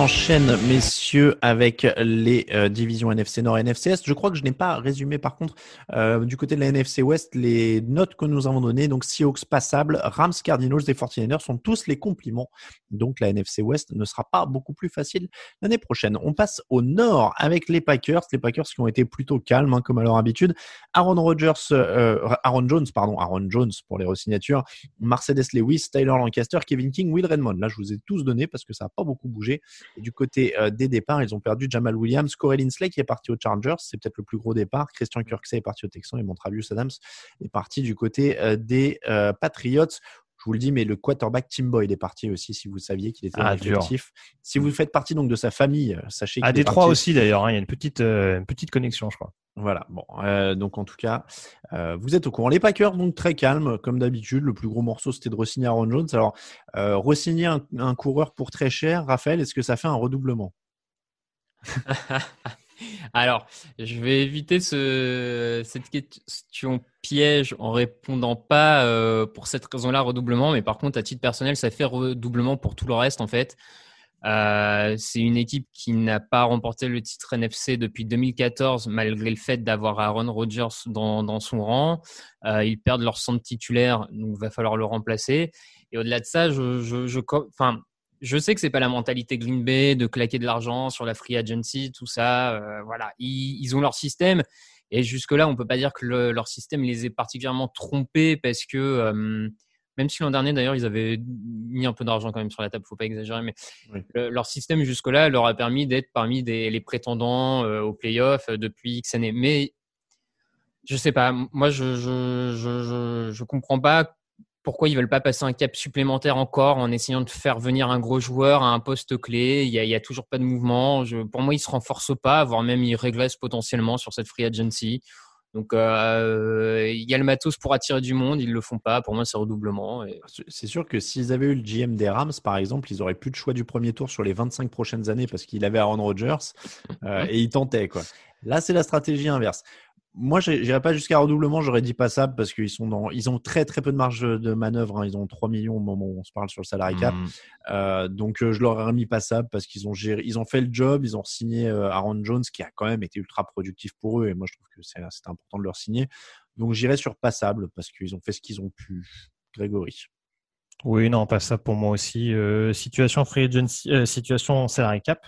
enchaîne, messieurs, avec les euh, divisions NFC Nord et NFC Est. Je crois que je n'ai pas résumé, par contre, euh, du côté de la NFC Ouest, les notes que nous avons données. Donc, Seahawks passable, Rams, Cardinals et 49ers sont tous les compliments. Donc, la NFC Ouest ne sera pas beaucoup plus facile l'année prochaine. On passe au Nord avec les Packers. Les Packers qui ont été plutôt calmes, hein, comme à leur habitude. Aaron Rodgers, euh, Aaron Jones, pardon, Aaron Jones pour les re-signatures. Mercedes Lewis, Tyler Lancaster, Kevin King, Will Redmond. Là, je vous ai tous donné parce que ça n'a pas beaucoup bougé. Et du côté euh, des départs, ils ont perdu Jamal Williams, Corey Linsley qui est parti aux Chargers, c'est peut-être le plus gros départ. Christian Kirksey est parti aux Texans et Montravius Adams est parti du côté euh, des euh, Patriots. Je vous le dis, mais le quarterback Tim Boyd est parti aussi, si vous saviez qu'il était Ah, effectif. Si vous faites partie donc de sa famille, euh, sachez qu'il À est Détroit parti- aussi d'ailleurs, hein, il y a une petite, euh, une petite connexion, je crois. Voilà, bon, euh, donc en tout cas, euh, vous êtes au courant. Les Packers, donc très calmes, comme d'habitude. Le plus gros morceau, c'était de re-signer Aaron Jones. Alors, euh, re-signer un, un coureur pour très cher, Raphaël, est-ce que ça fait un redoublement? Alors, je vais éviter ce, cette question piège en répondant pas euh, pour cette raison-là redoublement, mais par contre, à titre personnel, ça fait redoublement pour tout le reste en fait. Euh, c'est une équipe qui n'a pas remporté le titre NFC depuis 2014, malgré le fait d'avoir Aaron Rodgers dans, son rang. Euh, ils perdent leur centre titulaire, donc il va falloir le remplacer. Et au-delà de ça, je, je sais que c'est pas la mentalité Green Bay de claquer de l'argent sur la free agency, tout ça. Euh, voilà, ils, ils, ont leur système. Et jusque-là, on peut pas dire que le, leur système les ait particulièrement trompés parce que euh, même si l'an dernier, d'ailleurs, ils avaient mis un peu d'argent quand même sur la table, faut pas exagérer, mais oui. le, leur système jusque-là leur a permis d'être parmi des, les prétendants euh, aux playoffs depuis X années. Mais je sais pas, moi, je je, je, je, je comprends pas pourquoi ils veulent pas passer un cap supplémentaire encore en essayant de faire venir un gros joueur à un poste clé? Il y a, il y a toujours pas de mouvement. Je, pour moi, ils se renforcent pas, voire même ils régressent potentiellement sur cette free agency. Donc, euh, il y a le matos pour attirer du monde, ils le font pas. Pour moi, c'est redoublement. Et... C'est sûr que s'ils avaient eu le GM des Rams, par exemple, ils auraient plus de choix du premier tour sur les 25 prochaines années parce qu'il avait Aaron Rodgers euh, et ils tentaient quoi. Là, c'est la stratégie inverse. Moi, j'irais pas jusqu'à redoublement, j'aurais dit passable parce qu'ils sont dans, ils ont très très peu de marge de manœuvre. Hein. Ils ont 3 millions au moment où on se parle sur le salary cap. Mmh. Euh, donc, euh, je leur aurais mis passable parce qu'ils ont géré, ils ont fait le job, ils ont signé euh, Aaron Jones qui a quand même été ultra productif pour eux et moi je trouve que c'est important de leur signer. Donc, j'irais sur passable parce qu'ils ont fait ce qu'ils ont pu. Grégory. Oui, non, passable pour moi aussi. Euh, situation free agency, euh, situation salary cap.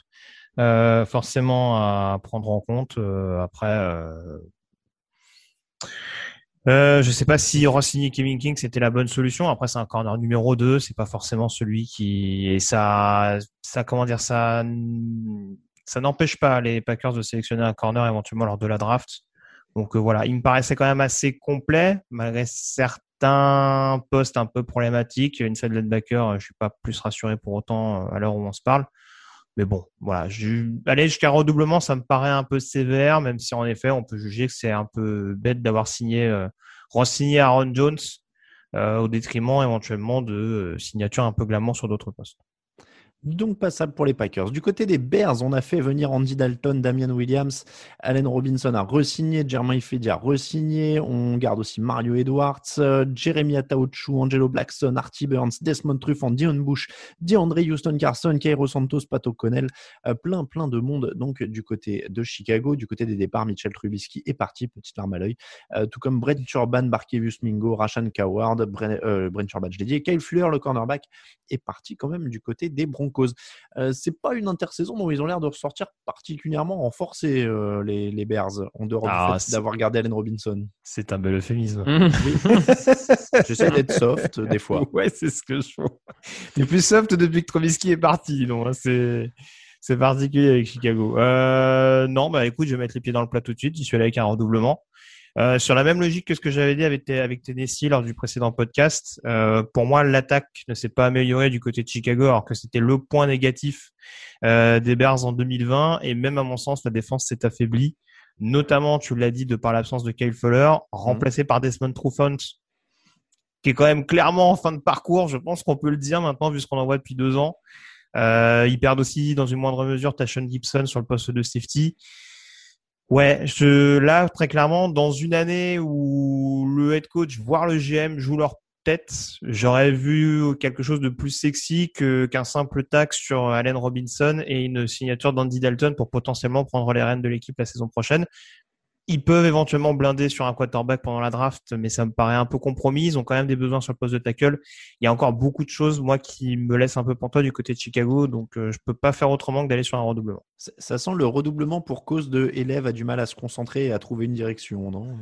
Euh, forcément à prendre en compte. après, euh, je sais pas si re-signer Kevin King c'était la bonne solution. Après, c'est un corner numéro 2, c'est pas forcément celui qui et ça, ça comment dire ça, ça n'empêche pas les Packers de sélectionner un corner éventuellement lors de la draft. Donc euh, voilà, il me paraissait quand même assez complet malgré certains postes un peu problématiques. Une de linebacker, je suis pas plus rassuré pour autant à l'heure où on se parle. Mais bon, voilà. Aller jusqu'à redoublement, ça me paraît un peu sévère, même si en effet, on peut juger que c'est un peu bête d'avoir signé, euh, Aaron Jones euh, au détriment éventuellement de euh, signatures un peu glamour sur d'autres postes. Donc passable pour les Packers. Du côté des Bears, on a fait venir Andy Dalton, Damian Williams, Allen Robinson a re-signé, Jermaine Fedi a re-signé, on garde aussi Mario Edwards, euh, Jeremy Ataochu, Angelo Blackson, Artie Burns, Desmond Truffant, Dion Bush, DeAndre Houston Carson, Cairo Santos, Pat O'Connell, euh, plein plein de monde donc du côté de Chicago, du côté des départs, Mitchell Trubisky est parti, petite larme à l'œil, euh, tout comme Brent Turban, Barkevius Mingo, Rashan Coward, Brent, euh, Turban, je l'ai dit, Kyle Fuller, le cornerback, est parti quand même du côté des Broncos cause. Euh, c'est pas une intersaison dont ils ont l'air de ressortir particulièrement renforcés, euh, les, les, Bears, en dehors ah, du fait d'avoir gardé Allen Robinson. C'est un bel euphémisme. oui. J'essaie d'être soft des fois. Ouais, c'est ce que je fais. T'es plus soft depuis que Trubisky est parti, donc hein, c'est. C'est particulier avec Chicago. Euh, non, bah écoute, je vais mettre les pieds dans le plat tout de suite. J'y suis allé avec un redoublement. Euh, sur la même logique que ce que j'avais dit avec, Tennessee lors du précédent podcast, euh, pour moi, l'attaque ne s'est pas améliorée du côté de Chicago, alors que c'était le point négatif euh, des Bears en 2020. Et même à mon sens, la défense s'est affaiblie, notamment, tu l'as dit, de par l'absence de Kyle Fuller, remplacé par Desmond Trufant, qui est quand même clairement en fin de parcours. Je pense qu'on peut le dire maintenant, vu ce qu'on en voit depuis deux ans. Euh, ils perdent aussi, dans une moindre mesure, Tashon Gibson sur le poste de safety. Ouais, je, là, très clairement, dans une année où le head coach, voire le GM, jouent leur peut-être j'aurais vu quelque chose de plus sexy qu'un simple taxe sur Allen Robinson et une signature d'Andy Dalton pour potentiellement prendre les rênes de l'équipe la saison prochaine. Ils peuvent éventuellement blinder sur un quarterback pendant la draft, mais ça me paraît un peu compromis. Ils ont quand même des besoins sur le poste de tackle. Il y a encore beaucoup de choses, moi, qui me laissent un peu pantois du côté de Chicago, donc euh, je peux pas faire autrement que d'aller sur un redoublement. Ça, ça sent le redoublement pour cause de élève a du mal à se concentrer et à trouver une direction, non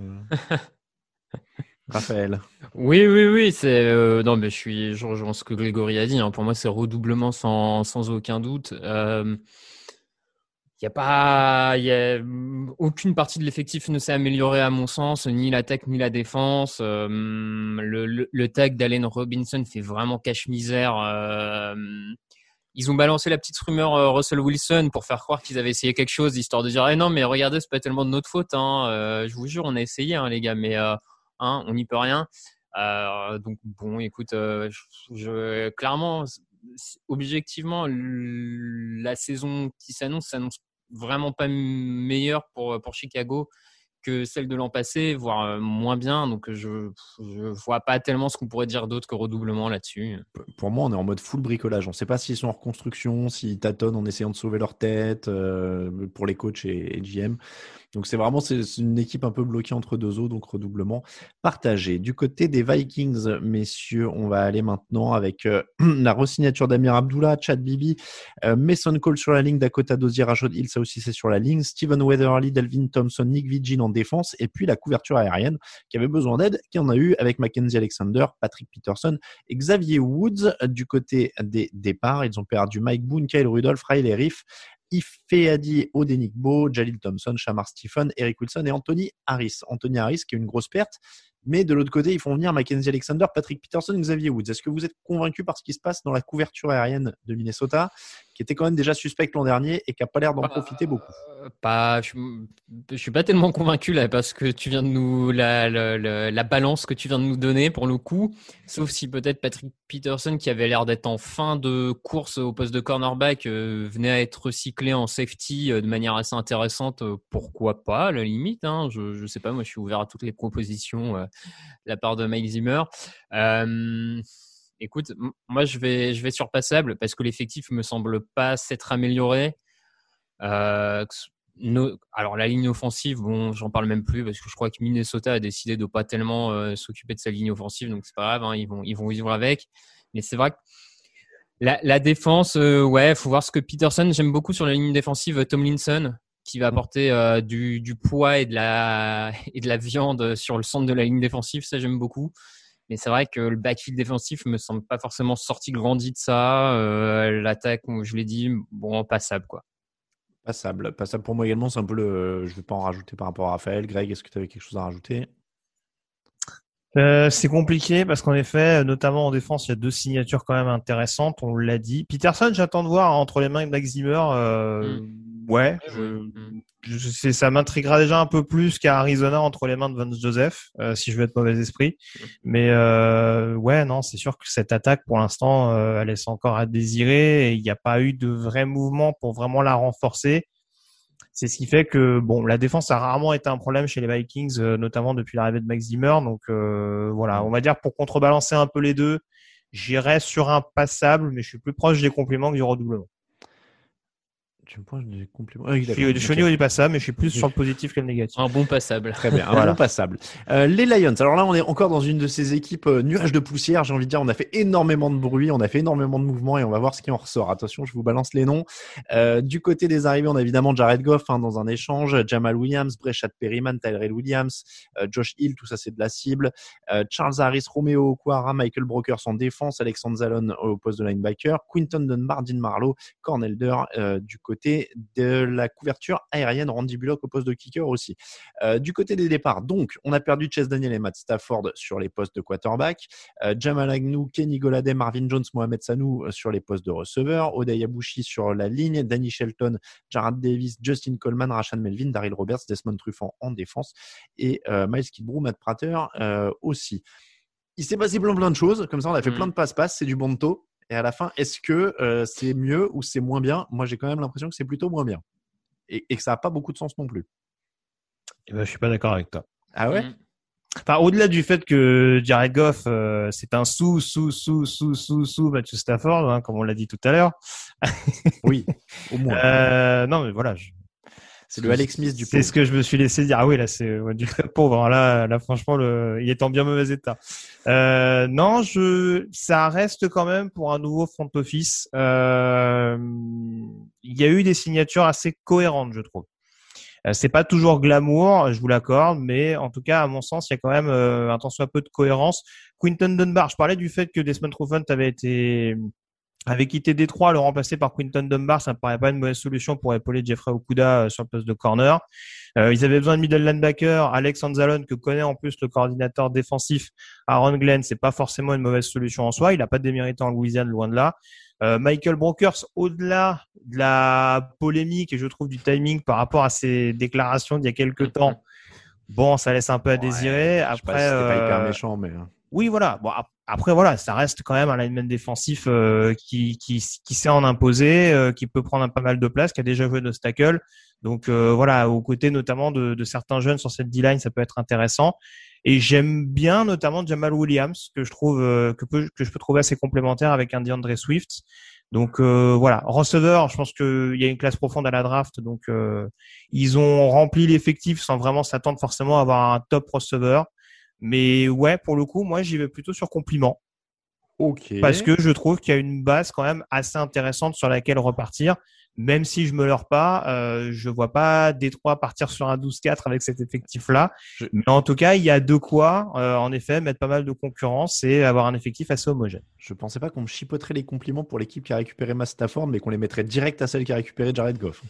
Euh, Raphaël. Oui, oui, oui. C'est euh, non, mais je suis, je rejoins ce que Grégory a dit. hein. Pour moi, c'est redoublement sans, sans aucun doute. Euh, A pas, y a hum, aucune partie de l'effectif ne s'est améliorée à mon sens, ni l'attaque ni la défense. Euh, le, le, le tag d'Allen Robinson fait vraiment cache-misère. Euh, ils ont balancé la petite rumeur euh, Russell Wilson pour faire croire qu'ils avaient essayé quelque chose, histoire de dire eh non mais regardez c'est pas tellement de notre faute. Hein. Je vous jure on a essayé hein, les gars, mais hein, on n'y peut rien. Donc bon écoute, clairement objectivement la saison qui s'annonce s'annonce vraiment pas meilleure pour pour Chicago que celle de l'an passé, voire euh, moins bien. Donc je je vois pas tellement ce qu'on pourrait dire d'autre que redoublement là-dessus. Pour moi, on est en mode full bricolage. On ne sait pas s'ils sont en reconstruction, s'ils tâtonnent en essayant de sauver leur tête euh, pour les coachs et, et GM. Donc c'est vraiment c'est une équipe un peu bloquée entre deux eaux, donc redoublement partagé. Du côté des Vikings, messieurs, on va aller maintenant avec euh, la resignature d'Amir Abdullah, Chad Bibi, euh, Mason Cole sur la ligne, Dakota Dozier, Rashod Hill, ça aussi c'est sur la ligne, Steven Weatherly, Delvin Thompson, Nick Vigil en défense, et puis la couverture aérienne qui avait besoin d'aide, qui en a eu avec Mackenzie Alexander, Patrick Peterson et Xavier Woods. Du côté des départs, ils ont perdu Mike Boone, Kyle Rudolph, Riley Riff, Ifeadi Odenigbo, Jalil Thompson, Shamar Stephen, Eric Wilson et Anthony Harris. Anthony Harris qui est une grosse perte. Mais de l'autre côté, ils font venir Mackenzie Alexander, Patrick Peterson, Xavier Woods. Est-ce que vous êtes convaincu par ce qui se passe dans la couverture aérienne de Minnesota, qui était quand même déjà suspecte l'an dernier et qui n'a pas l'air d'en profiter beaucoup? Pas, je, je suis pas tellement convaincu là parce que tu viens de nous la, la, la, la balance que tu viens de nous donner pour le coup, sauf si peut-être Patrick Peterson qui avait l'air d'être en fin de course au poste de cornerback euh, venait à être recyclé en safety euh, de manière assez intéressante. euh, pourquoi pas à la limite hein, je, je sais pas, moi je suis ouvert à toutes les propositions la part de Mike Zimmer. Euh, Écoute, moi je vais, je vais sur passable parce que l'effectif me semble pas s'être amélioré. Euh, alors la ligne offensive, bon, j'en parle même plus parce que je crois que Minnesota a décidé de pas tellement euh, s'occuper de sa ligne offensive, donc c'est pas grave, hein, ils vont, ils vont vivre avec. Mais c'est vrai que la, la défense, euh, ouais, faut voir ce que Peterson. J'aime beaucoup sur la ligne défensive Tomlinson qui va apporter euh, du, du poids et de la et de la viande sur le centre de la ligne défensive. Ça j'aime beaucoup. Mais c'est vrai que le backfield défensif me semble pas forcément sorti grandi de ça. Euh, L'attaque, je l'ai dit, bon, passable quoi. Passable. Passable pour moi également, c'est un peu le. Je ne vais pas en rajouter par rapport à Raphaël. Greg, est-ce que tu avais quelque chose à rajouter? Euh, c'est compliqué parce qu'en effet, notamment en défense, il y a deux signatures quand même intéressantes. On l'a dit. Peterson, j'attends de voir entre les mains de Max Zimmer. Euh, Ouais, je, je sais, ça m'intriguera déjà un peu plus qu'à Arizona entre les mains de Vance Joseph, euh, si je veux être mauvais esprit. Mais euh, ouais, non, c'est sûr que cette attaque, pour l'instant, euh, elle laisse encore à désirer. Et il n'y a pas eu de vrai mouvement pour vraiment la renforcer. C'est ce qui fait que bon, la défense a rarement été un problème chez les Vikings, euh, notamment depuis l'arrivée de Max Zimmer. Donc euh, voilà, on va dire pour contrebalancer un peu les deux, j'irai sur un passable, mais je suis plus proche des compliments que du redoublement. Tu me pointes des compliments. Ah Je suis, je suis au ok. niveau du passable, mais je suis plus sur le positif que le négatif. Un bon passable. Très bien, un Voilà. bon passable. Euh, les Lions, alors là on est encore dans une de ces équipes euh, nuages de poussière, j'ai envie de dire, on a fait énormément de bruit, on a fait énormément de mouvements et on va voir ce qui en ressort. Attention, je vous balance les noms. Euh, du côté des arrivées, on a évidemment Jared Goff hein, dans un échange, Jamal Williams, Brechat Perryman, Tyrell Williams, euh, Josh Hill, tout ça c'est de la cible, Euh, Charles Harris, Romeo Okwara, Michael Brokers en défense, Alexandre Zalon au poste de linebacker, Quinton Dunbar, Dean Marlowe, Cornelder euh, du côté de la couverture aérienne, Randy Bullock au poste de kicker aussi. Euh, du côté des départs, donc, on a perdu Chase Daniel et Matt Stafford sur les postes de quarterback, euh, Jamal Agnew, Kenny Golladay, Marvin Jones, Mohamed Sanou euh, sur les postes de receveur, Oday Abouchi sur la ligne, Danny Shelton, Jared Davis, Justin Coleman, Rashan Melvin, Daryl Roberts, Desmond Truffant en défense et euh, Miles Kidbrou, Matt Prater aussi. Il s'est passé plein plein de choses, comme ça on a fait Mhm. plein de passe-passe, c'est du bon taux. Et à la fin, est-ce que euh, c'est mieux ou c'est moins bien? Moi, j'ai quand même l'impression que c'est plutôt moins bien. Et, et que ça n'a pas beaucoup de sens non plus. Eh ben, je suis pas d'accord avec toi. Ah ouais? Mm. Enfin, au-delà du fait que Jared Goff, euh, c'est un sous, sous, sous, sous, sous, sous Matthew Stafford, hein, comme on l'a dit tout à l'heure. oui, au moins. Euh, non, mais voilà. Je... C'est le Alex Smith du C'est ce que je me suis laissé dire. Ah oui, là, c'est ouais, du pauvre. hein. Là, là, franchement, le... il est en bien mauvais état. Euh, non, je, ça reste quand même pour un nouveau front office. Euh... Il y a eu des signatures assez cohérentes, je trouve. Euh, c'est pas toujours glamour, je vous l'accorde, mais en tout cas, à mon sens, il y a quand même euh, un tant soit peu de cohérence. Quinton Dunbar, je parlais du fait que Desmond Trufant avait été quitté Détroit, le remplacer par Quinton Dunbar, ça me paraît pas une mauvaise solution pour épauler Jeffrey Okuda euh, sur le poste de corner. Euh, ils avaient besoin de middle linebacker, Alex Anzalone que connaît en plus le coordinateur défensif Aaron Glenn, c'est pas forcément une mauvaise solution en soi. Il a pas démérité en Louisiane, loin de là. Euh, Michael Brokers, au-delà de la polémique et je trouve du timing par rapport à ses déclarations d'il y a quelques temps, bon, ça laisse un peu à désirer. Je sais pas Après, si c'était pas hyper euh, méchant, mais. Oui, voilà. Bon, ap- après, voilà, ça reste quand même un lineman défensif euh, qui, qui, qui sait en imposer, euh, qui peut prendre un pas mal de place, qui a déjà joué de tackle. Donc euh, voilà, aux côtés notamment de, de certains jeunes sur cette D-line, ça peut être intéressant. Et j'aime bien notamment Jamal Williams, que je trouve euh, que, que je peux trouver assez complémentaire avec un DeAndre Swift. Donc euh, voilà, receveur, je pense qu'il y a une classe profonde à la draft, donc euh, ils ont rempli l'effectif sans vraiment s'attendre forcément à avoir un top receveur. Mais ouais, pour le coup, moi j'y vais plutôt sur compliment. Ok. Parce que je trouve qu'il y a une base quand même assez intéressante sur laquelle repartir. Même si je me leurre pas, euh, je vois pas Détroit partir sur un 12-4 avec cet effectif-là. Mais en tout cas, il y a de quoi, euh, en effet, mettre pas mal de concurrence et avoir un effectif assez homogène. Je pensais pas qu'on me chipoterait les compliments pour l'équipe qui a récupéré Matt Stafford, mais qu'on les mettrait direct à celle qui a récupéré Jared Goff.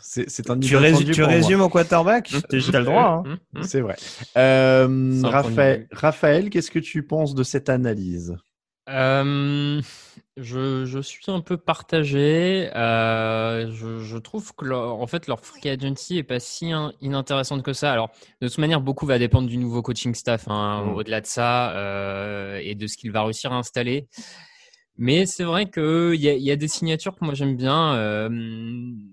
C'est un Tu, résumes au quarterback T'as t'as le droit. hein. C'est vrai. Euh, Raphaël, Raphaël qu'est-ce que tu penses de cette analyse? Euh, je, je suis un peu partagé. Euh, je, je trouve que leur, en fait leur free agency est pas si in- inintéressante que ça. Alors de toute manière, beaucoup va dépendre du nouveau coaching staff. hein. Au-delà de ça euh, et de ce qu'il va réussir à installer. Mais c'est vrai que il y y a des signatures que moi j'aime bien. Euh,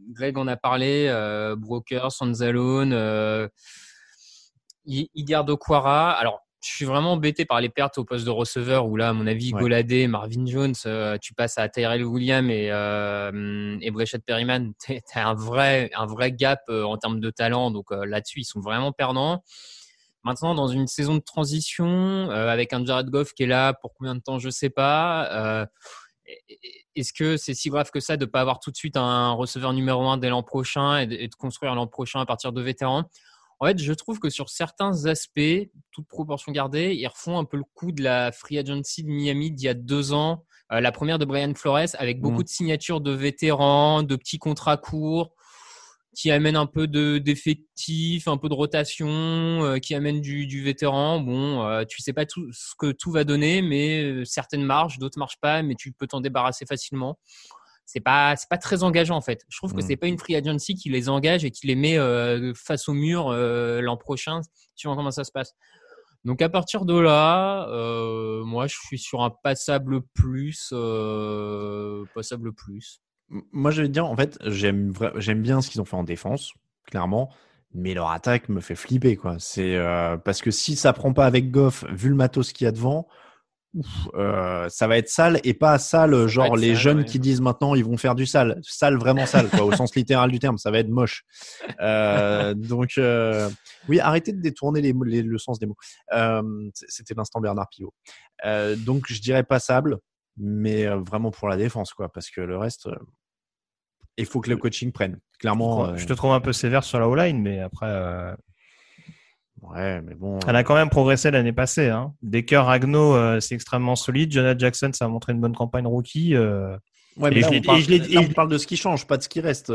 Greg en a parlé. Euh, Broker, Sanzalone, euh, I- Igardo Quara. Alors je suis vraiment embêté par les pertes au poste de receveur où là, à mon avis, Ouais. Goladé, Marvin Jones, euh, tu passes à Tyrell Williams et, euh, et Brechet Perryman, t'es- t'as un vrai, un vrai gap euh, en termes de talent. Donc euh, là-dessus, ils sont vraiment perdants. Maintenant, dans une saison de transition, euh, avec un Jared Goff qui est là pour combien de temps, je sais pas. euh, est-ce que c'est si grave que ça de ne pas avoir tout de suite un receveur numéro un dès l'an prochain et de, et de construire l'an prochain à partir de vétérans? En fait, je trouve que sur certains aspects, toute proportion gardée, ils refont un peu le coup de la free agency de Miami d'il y a deux ans, euh, la première de Brian Flores, avec beaucoup Mhm. de signatures de vétérans, de petits contrats courts qui amènent un peu de d'effectifs, un peu de rotation, euh, qui amènent du, du vétéran. Bon, euh, tu sais pas tout ce que tout va donner, mais euh, certaines marchent, d'autres marchent pas, mais tu peux t'en débarrasser facilement. C'est pas c'est pas très engageant en fait. Je trouve que Mm. c'est pas une free agency qui les engage et qui les met euh, face au mur l'an prochain, suivant comment ça se passe. Donc à partir de là, moi je suis sur un passable plus, passable plus. Moi, je vais te dire, en fait, j'aime bien ce qu'ils ont fait en défense, clairement, mais leur attaque me fait flipper, quoi. C'est euh, parce que si ça prend pas avec Goff, vu le matos qu'il y a devant, ouf, euh, ça va être sale et pas sale, genre les sale, jeunes ouais. qui disent maintenant ils vont faire du sale, sale vraiment sale, quoi, au sens littéral du terme. Ça va être moche. Euh, donc, oui, arrêtez de détourner les, mots- les- le sens des mots. C'était l'instant Bernard Pivot. Donc, je dirais passable, mais euh, vraiment pour la défense, quoi, parce que le reste. euh, il faut que le coaching prenne. Clairement. euh, Je te trouve un peu sévère sur la O-line, mais après, euh, Ouais, mais bon. elle a quand même progressé l'année passée. Hein. Decker, Ragno, euh, c'est extrêmement solide. Jonathan Jackson, ça a montré une bonne campagne rookie. euh, Ouais, mais et là, je on l'ai- parle, et je l'ai- là, et on je- parle de ce qui change, pas de ce qui reste.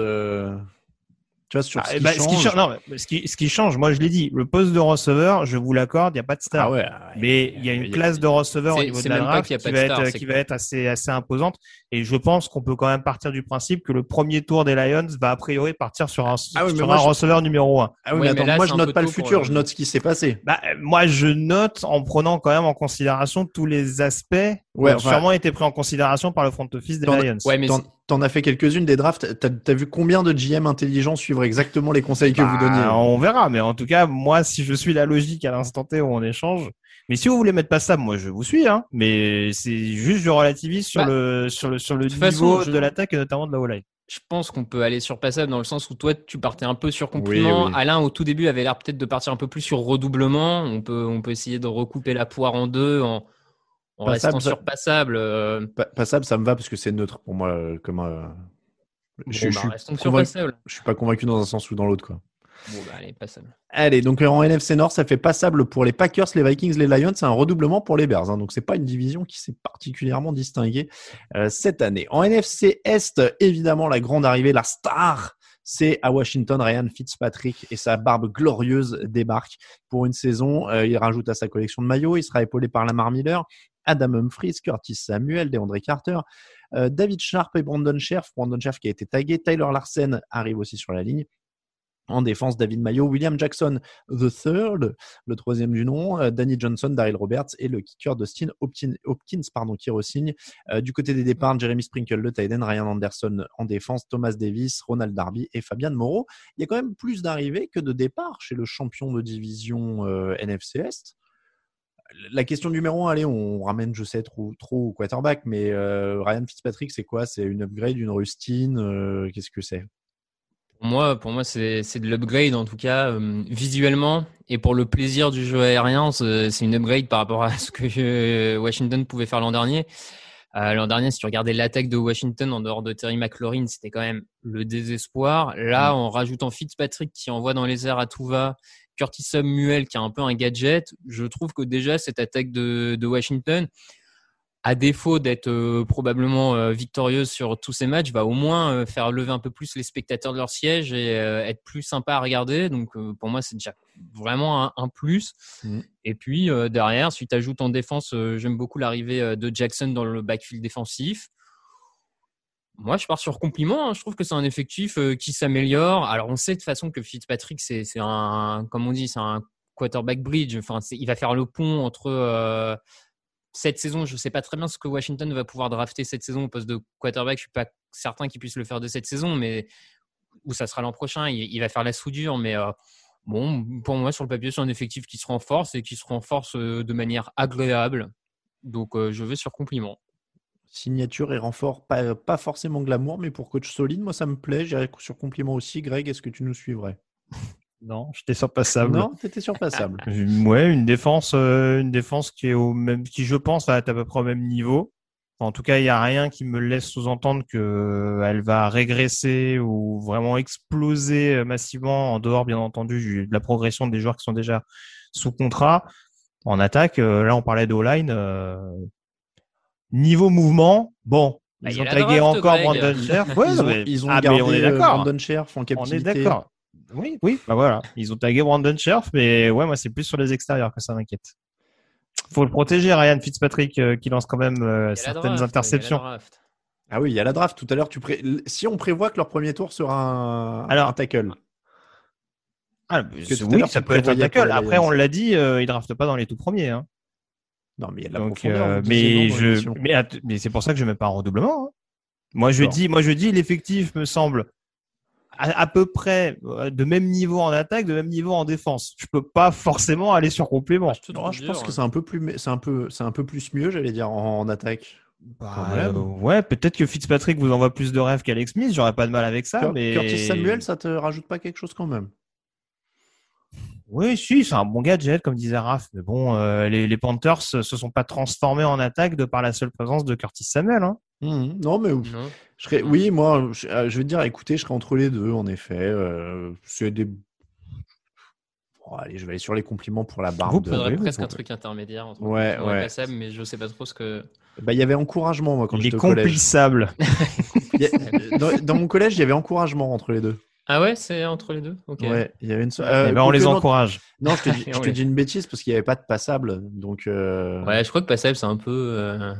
Tu vois, sur Ah, ce, eh qui ben, ce qui change. change, non, mais ce qui, ce qui change, moi je l'ai dit, le poste de receveur, je vous l'accorde, il n'y a pas de star. Ah ouais, mais il y a une classe de receveur au niveau de la draft y qui va, star, être, qui va être assez, assez imposante. Et je pense qu'on peut quand même partir du principe que le premier tour des Lions va a priori partir sur un, Ah oui, sur moi, un je- receveur numéro un. Ah oui, Ouais, mais mais attends, là, moi je note pas le futur, le- je note ce qui s'est passé. Bah, moi, je note en prenant quand même en considération tous les aspects Ouais, ont enfin- sûrement été pris en considération par le front office des T'en- Lions. T'en- T'en as fait quelques-unes des drafts. T'as as vu combien de GM intelligents suivre exactement les conseils que vous Bah, donniez? On verra, mais en tout cas, moi, si je suis la logique à l'instant T où on échange, mais si vous voulez mettre pas ça, moi, je vous suis, hein. Mais c'est juste je relativise sur Bah, le sur le sur le de niveau toute façon, je- de l'attaque et notamment de la O-line. Je pense qu'on peut aller sur passable dans le sens où toi, tu partais un peu sur compliment. Oui, oui. Alain, au tout début, avait l'air peut-être de partir un peu plus sur redoublement. On peut, on peut essayer de recouper la poire en deux en, en Passable, restant ça- sur passable. euh, Pa- Passable, ça me va parce que c'est neutre pour moi. euh, Comme, euh, je, Bon, je bah, suis convaincu- je suis pas convaincu dans un sens ou dans l'autre. quoi. Bon, bah, allez, passable. Allez, donc en NFC Nord, ça fait passable pour les Packers, les Vikings, les Lions. C'est un redoublement pour les Bears. hein. donc c'est pas une division qui s'est particulièrement distinguée euh, cette année. En NFC Est, évidemment, la grande arrivée, la star. C'est à Washington, Ryan Fitzpatrick et sa barbe glorieuse débarque pour une saison. Euh, il rajoute à sa collection de maillots. Il sera épaulé par Lamar Miller, Adam Humphries, Curtis Samuel, DeAndre Carter, euh, David Sharp et Brandon Scherf. Brandon Scherf qui a été tagué. Tyler Larsen arrive aussi sur la ligne. En défense, David Mayo, William Jackson the third, le troisième du nom, euh, Danny Johnson, Daryl Roberts et le kicker Dustin Hopkins, pardon, qui re-signe. Euh, du côté des départs, Jeremy Sprinkle, le tight end, Ryan Anderson en défense, Thomas Davis, Ronald Darby et Fabian Moreau. Il y a quand même plus d'arrivées que de départs chez le champion de division NFC Est. La question numéro un, allez, on ramène, je sais, trop, trop au quarterback, mais euh, Ryan Fitzpatrick, c'est quoi? C'est une upgrade, une rustine euh, Qu'est-ce que c'est? Pour moi, pour moi c'est de l'upgrade en tout cas euh, visuellement et pour le plaisir du jeu aérien, c'est une upgrade par rapport à ce que Washington pouvait faire l'an dernier. L'an dernier, si tu regardais l'attaque de Washington en dehors de Terry McLaurin, c'était quand même le désespoir. Là, en rajoutant Fitzpatrick qui envoie dans les airs à tout va, Curtis Samuel qui a un peu un gadget, je trouve que déjà cette attaque de, de Washington, à défaut d'être euh, probablement euh, victorieuse sur tous ces matchs, va au moins euh, faire lever un peu plus les spectateurs de leur siège et être plus sympa à regarder. Donc pour moi, c'est déjà vraiment un, un plus. Mm. Et puis derrière, si tu ajoutes en défense, j'aime beaucoup l'arrivée de Jackson dans le backfield défensif. Moi, je pars sur compliment. hein. Je trouve que c'est un effectif euh, qui s'améliore. Alors, on sait de toute façon que Fitzpatrick, c'est un, comme on dit, c'est un quarterback bridge. Enfin, il va faire le pont entre euh, cette saison. Je ne sais pas très bien ce que Washington va pouvoir drafter cette saison au poste de quarterback. Je suis pas certain qu'il puisse le faire de cette saison, mais où ça sera l'an prochain. Il, va faire la soudure, mais euh, bon, pour moi, sur le papier, c'est un effectif qui se renforce et qui se renforce de manière agréable. Donc, je vais sur compliment. Signature et renfort, pas, pas forcément glamour, mais pour coach solide, moi ça me plaît. J'irai sur compliment aussi. Greg, est-ce que tu nous suivrais? Non, j'étais sur passable. Non, t'étais sur passable. Ouais, une défense, euh, une défense qui est au même, qui je pense va être à peu près au même niveau. En tout cas, il n'y a rien qui me laisse sous-entendre que elle va régresser ou vraiment exploser euh, massivement en dehors, bien entendu, du- de la progression des joueurs qui sont déjà sous contrat. En attaque, euh, là, on parlait de line niveau mouvement, bon, Bah, il ils ont tagué draft, encore Greg. Brandon Scherf. Ouais, ils, ont, mais- ils ont ah, mais gardé on est euh, d'accord. Brandon Scherf en On est d'accord. Oui, oui, bah voilà. Ils ont tagué Brandon Scherf, mais ouais, moi, c'est plus sur les extérieurs que ça m'inquiète. Faut le protéger, Ryan Fitzpatrick, euh, qui lance quand même euh, certaines draft, interceptions. Ah oui, il y a la draft. Tout à l'heure, tu pré... si on prévoit que leur premier tour sera un, Alors- un tackle. Ah, oui, l'heure, ça peut être un tackle. Après, on l'a dit, euh, ils draftent pas dans les tout premiers. Hein. Non, mais il y a de la Donc, profondeur. euh, mais je, mais, c'est pour ça que je mets pas un redoublement. hein. Moi, je dis, moi, je dis, l'effectif me semble à, à peu près euh, de même niveau en attaque, de même niveau en défense. Je peux pas forcément aller sur complément. Non, trouve je pense que hein. c'est un peu plus, c'est un peu, c'est un peu plus mieux, j'allais dire, en, en attaque. Bah, euh, ouais, peut-être que Fitzpatrick vous envoie plus de rêves qu'Alex Smith. J'aurais pas de mal avec ça, Cur- mais Curtis Samuel, ça te rajoute pas quelque chose quand même Oui, si, c'est un bon gadget, comme disait Raph. Mais bon, euh, les, les Panthers se se sont pas transformés en attaque de par la seule présence de Curtis Samuel. Hein. Mhm. Non, mais. Non. Je serais, oui, moi, je, euh, je vais te dire, écoutez, je serais entre les deux, en effet. Euh, c'est des. Bon, allez, je vais aller sur les compliments pour la barbe. Vous de- Il faudrait oui, presque vous un truc intermédiaire entre Ouais, ouais. mais je sais pas trop ce que. Bah, il y avait encouragement, moi, quand est j'étais au collège. Il y a- dans, dans mon collège, il y avait encouragement entre les deux. Ah ouais, c'est entre les deux? Ouais, il y avait une. so- Eh euh, ben, on les non, encourage. Non, je te dis, je On te les- dis une bêtise parce qu'il n'y avait pas de passable. Donc, euh, Ouais, je crois que passable, c'est un peu. euh,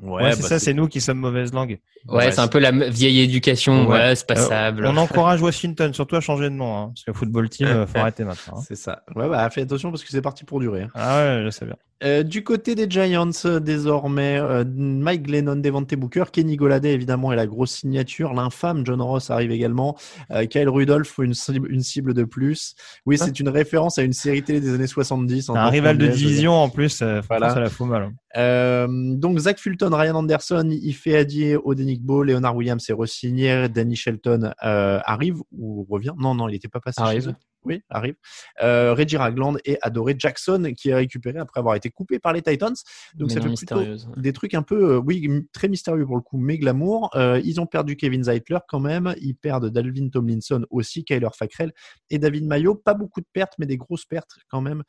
Ouais, c'est bah, ça, c'est nous qui sommes mauvaise langue. Ouais, c'est un peu la vieille éducation. Ouais, c'est passable. Euh, on encourage Washington surtout à changer de nom, hein, parce que le football team, euh, faut arrêter maintenant. hein. C'est ça. Ouais, bah, fais attention parce que c'est parti pour durer. hein. Ah ouais, je sais bien. Euh, du côté des Giants, euh, désormais, euh, Mike Glennon, Devante Booker, Kenny Goladay, évidemment, est la grosse signature. L'infâme John Ross arrive également. Euh, Kyle Rudolph, une cible, une cible de plus. Oui, Hein c'est une référence à une série télé des années 70. en Un rival de division en plus, euh, Voilà. ça la fout mal. hein. Euh, donc Zach Fulton, Ryan Anderson, Ife Adier, Odenick Beau, Leonard Williams est re-signé, Danny Shelton euh, arrive ou revient? Non, non, il n'était pas passé Arrive. chez eux. Oui, arrive. Euh, Reggie Ragland et Adoré Jackson qui est récupéré après avoir été coupé par les Titans. Donc Mais ça fait plutôt des trucs un peu, euh, oui, très mystérieux pour le coup, mais glamour. Euh, ils ont perdu Kevin Zeitler quand même. Ils perdent Dalvin Tomlinson aussi, Kyler Fackrell et David Mayo. Pas beaucoup de pertes, mais des grosses pertes quand même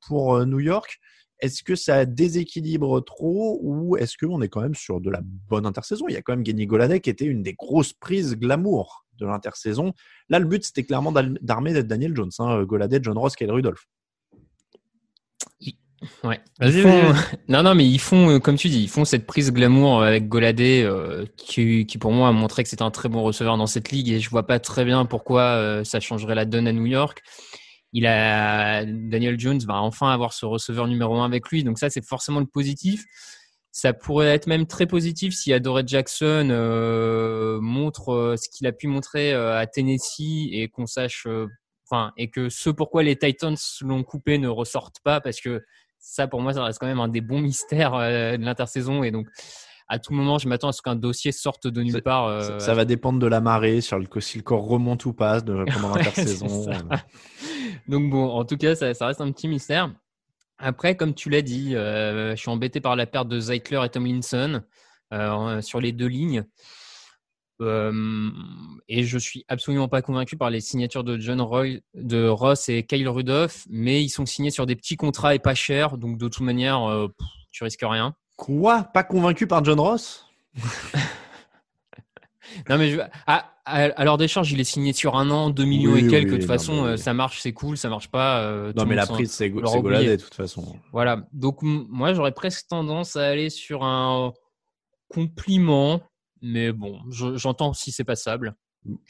pour New York. Est-ce que ça déséquilibre trop ou est-ce qu'on est quand même sur de la bonne intersaison? Il y a quand même Kenny Goladay qui était une des grosses prises glamour de l'intersaison. Là, le but, c'était clairement d'armer Daniel Jones. Hein, Goladay, John Ross, Kyle Rudolph. Ouais. Font- vas-y. Non, non, mais ils font, euh, comme tu dis, ils font cette prise glamour avec Goladé, euh, qui, qui pour moi a montré que c'était un très bon receveur dans cette ligue et je vois pas très bien pourquoi euh, ça changerait la donne à New York. Il a Daniel Jones va enfin avoir ce receveur numéro un avec lui, donc ça c'est forcément le positif. Ça pourrait être même très positif si Adoree Jackson euh, montre euh, ce qu'il a pu montrer euh, à Tennessee et qu'on sache, euh, enfin, et que ce pourquoi les Titans l'ont coupé ne ressortent pas parce que ça, pour moi, ça reste quand même un des bons mystères de l'intersaison. Et donc, à tout moment, je m'attends à ce qu'un dossier sorte de nulle part. euh, Ça, ça va dépendre de la marée, sur le, si le corps remonte ou pas de, pendant l'intersaison. ça. Donc bon, en tout cas, ça, ça reste un petit mystère. Après, comme tu l'as dit, euh, je suis embêté par la perte de Zeitler et Tomlinson euh, sur les deux lignes. Euh, et je suis absolument pas convaincu par les signatures de John Roy, de Ross et Kyle Rudolph, mais ils sont signés sur des petits contrats et pas chers, donc de toute manière, euh, pff, tu risques rien. Quoi? Pas convaincu par John Ross? Non mais je... à, à, à leur décharge, il est signé sur un an, 2 millions Oui, et quelques. oui, de toute non, façon, mais- euh, ça marche, c'est cool. Ça marche pas. euh, Non, mais la prise, c'est Go- l'aura c'est oublié. Goladay, de toute façon. Voilà. Donc moi, j'aurais presque tendance à aller sur un compliment, mais bon, je- j'entends si c'est passable.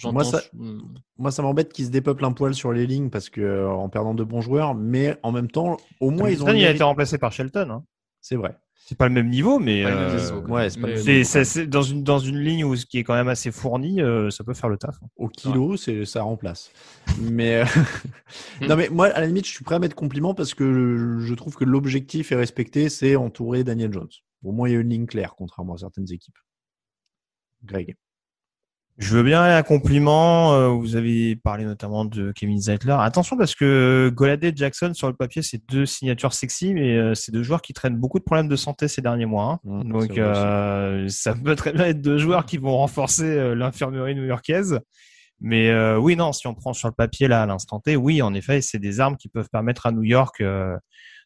Moi, ça, je- moi, ça m'embête qu'ils se dépeuplent un poil sur les lignes parce que euh, en perdant de bons joueurs, mais en même temps, au moins, ils ont. Il a été remplacé par Shelton. hein. C'est vrai. C'est pas le même niveau, mais Pas le même euh, niveau, quoi. Ouais, c'est pas le Mais- même c'est niveau, c'est- c'est- dans une dans une ligne où ce qui est quand même assez fourni, euh, ça peut faire le taf. hein. Au kilo, c'est ça remplace. Mais euh, non, mais moi, à la limite, je suis prêt à mettre compliment parce que je trouve que l'objectif est respecté, c'est entourer Daniel Jones. Au moins, il y a une ligne claire, contrairement à certaines équipes. Greg. Je veux bien à compliment. euh, vous avez parlé notamment de Kevin Zeitler. Attention parce que Goladay et Jackson sur le papier, c'est deux signatures sexy, mais euh, c'est deux joueurs qui traînent beaucoup de problèmes de santé ces derniers mois. hein. Mmh, Donc euh, ça peut très bien être deux joueurs qui vont renforcer euh, l'infirmerie new-yorkaise. Mais euh, oui, non, si on prend sur le papier là à l'instant T, oui, en effet, c'est des armes qui peuvent permettre à New York euh,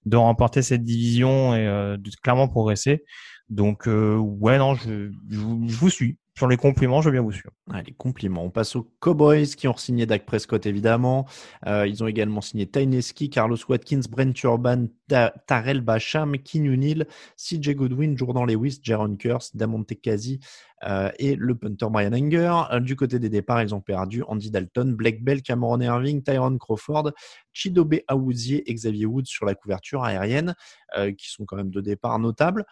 de remporter cette division et euh, de clairement progresser. Donc euh, ouais, non, je, je, je vous suis. Sur les compliments, je veux bien vous suivre. Allez, compliments. On passe aux Cowboys qui ont signé Dak Prescott, évidemment. Euh, ils ont également signé Tyneski, Carlos Watkins, Brent Urban, Ta- Tarell Basham, Keanu Neal, CJ Goodwin, Jordan Lewis, Jaron Curse, Damonte Kazi euh, et le punter Brian Anger. Euh, du côté des départs, ils ont perdu Andy Dalton, Blake Bell, Cameron Irving, Tyron Crawford, Chidobe Awuzie et Xavier Woods sur la couverture aérienne, euh, qui sont quand même deux départs notables.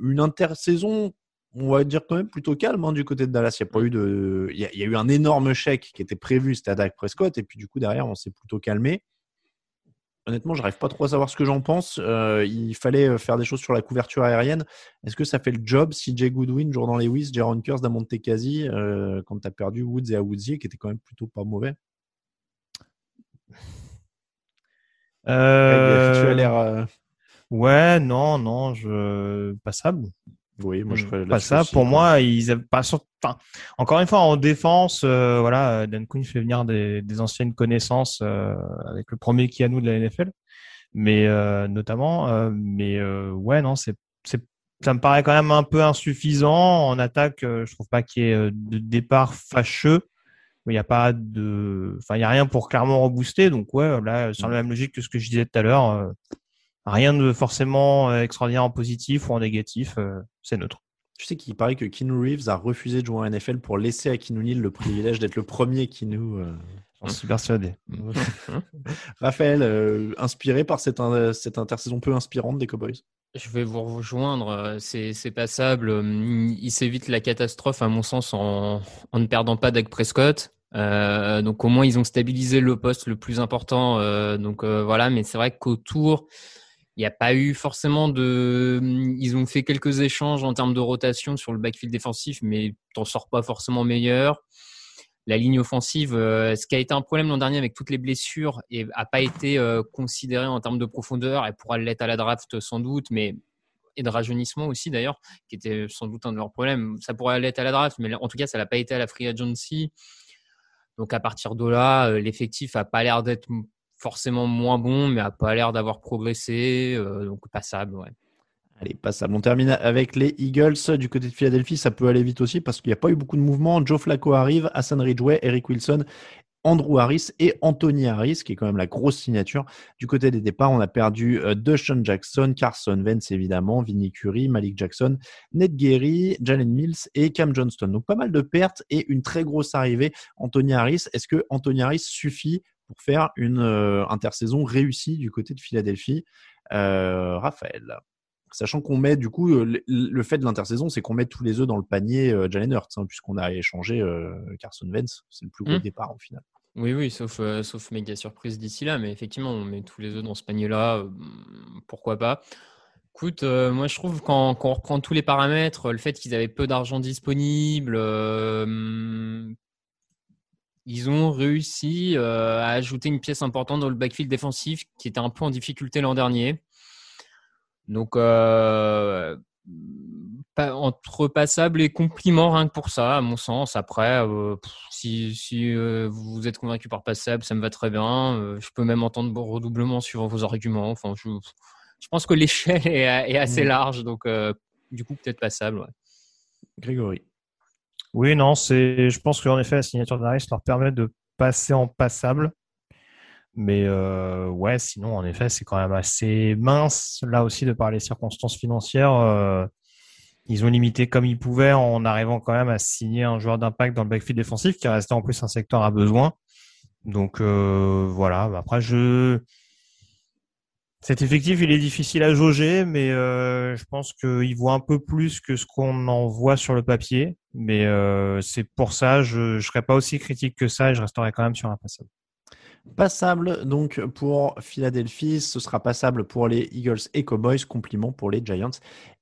Une intersaison on va dire quand même plutôt calme hein, du côté de Dallas. Il y a pas eu de, il y a, il y a eu un énorme chèque qui était prévu, c'était à Dak Prescott, et puis du coup derrière on s'est plutôt calmé. Honnêtement, j'arrive pas trop à savoir ce que j'en pense. Euh, il fallait faire des choses sur la couverture aérienne. Est-ce que ça fait le job si Jay Goodwin, Jordan Lewis, Jaron Curse, Damonte Kazi, euh, quand tu as perdu Woods et Awuzie, qui étaient quand même plutôt pas mauvais? Euh... Tu as l'air. euh, Ouais, non, non, je passable. Oui, moi je ferais pas ça. aussi, Pour moi, ils avaient pas. sur- Enfin, encore une fois, en défense, euh, voilà, Dan Quinn fait venir des, des anciennes connaissances euh, avec le premier qui à nous de la NFL, mais euh, notamment, euh, mais euh, ouais, non, c'est, c'est, ça me paraît quand même un peu insuffisant en attaque. euh, je trouve pas qu'il y ait de départ fâcheux. Il n'y a pas de, enfin, il y a rien pour clairement rebooster. Donc ouais, là, sur la même logique que ce que je disais tout à l'heure. Euh, rien de forcément extraordinaire en positif ou en négatif. c'est neutre. Tu sais qu'il paraît que Keanu Reeves a refusé de jouer en NFL pour laisser à Keanu Neal le privilège d'être le premier Keanu. J'en suis persuadé. Raphaël, inspiré par cette, cette intersaison peu inspirante des Cowboys je vais vous rejoindre. C'est passable. Il s'évite la catastrophe, à mon sens, en, en ne perdant pas Dak Prescott. Euh, donc au moins ils ont stabilisé le poste le plus important. Euh, donc euh, voilà, mais c'est vrai qu'autour n'y a pas eu forcément de. Ils ont fait quelques échanges en termes de rotation sur le backfield défensif, mais t'en sors pas forcément meilleur. La ligne offensive, ce qui a été un problème l'an dernier avec toutes les blessures et a pas été considéré en termes de profondeur. Elle pourra l'être à la draft sans doute, mais et de rajeunissement aussi d'ailleurs, qui était sans doute un de leurs problèmes. Ça pourrait l'être à la draft, mais en tout cas, ça l'a pas été à la free agency. Donc à partir de là, euh, l'effectif a pas l'air d'être forcément moins bon, mais a pas l'air d'avoir progressé. Euh, donc passable, ouais. Allez, passable. On termine avec les Eagles. Du côté de Philadelphie, ça peut aller vite aussi parce qu'il n'y a pas eu beaucoup de mouvements. Joe Flacco arrive, Hassan Ridgeway, Eric Wilson Andrew Harris et Anthony Harris, qui est quand même la grosse signature. Du côté des départs, on a perdu euh, Jackson, Carson Vance évidemment, Vinny Curry, Malik Jackson, Ned Gary, Jalen Mills et Cam Johnston. Donc pas mal de pertes et une très grosse arrivée. Anthony Harris, est-ce que Anthony Harris suffit pour faire une euh, intersaison réussie du côté de Philadelphie euh, Raphaël Sachant qu'on met du coup le, fait de l'intersaison, c'est qu'on met tous les œufs dans le panier Jalen Hurts, hein, puisqu'on a échangé Carson Wentz, c'est le plus gros mmh. départ au final. Oui, oui, sauf, sauf méga surprise d'ici là, mais effectivement, on met tous les œufs dans ce panier-là, pourquoi pas. Écoute, moi je trouve quand, quand, on reprend tous les paramètres, le fait qu'ils avaient peu d'argent disponible, ils ont réussi à ajouter une pièce importante dans le backfield défensif qui était un peu en difficulté l'an dernier. Donc, euh, entre passable et compliment, rien que pour ça, à mon sens. Après, euh, si, si euh, vous êtes convaincu par passable, ça me va très bien. Euh, je peux même entendre redoublement suivant vos arguments. Enfin, je, je pense que l'échelle est, est, assez mmh. large, donc du coup, peut-être passable. Ouais. Grégory. Oui, non, c'est. Je pense qu'en effet, la signature d'Aris leur permet de passer en passable. Mais euh, ouais, sinon, en effet, c'est quand même assez mince, là aussi, de par les circonstances financières. Euh, ils ont limité comme ils pouvaient en arrivant quand même à signer un joueur d'impact dans le backfield défensif, qui restait en plus un secteur à besoin. Donc euh, voilà, après, je... Cet effectif, il est difficile à jauger, mais euh, je pense qu'il voit un peu plus que ce qu'on en voit sur le papier. Mais euh, c'est pour ça, je ne serais pas aussi critique que ça et je resterai quand même sur un passable. Passable donc pour Philadelphie, ce sera passable pour les Eagles et Cowboys, compliment pour les Giants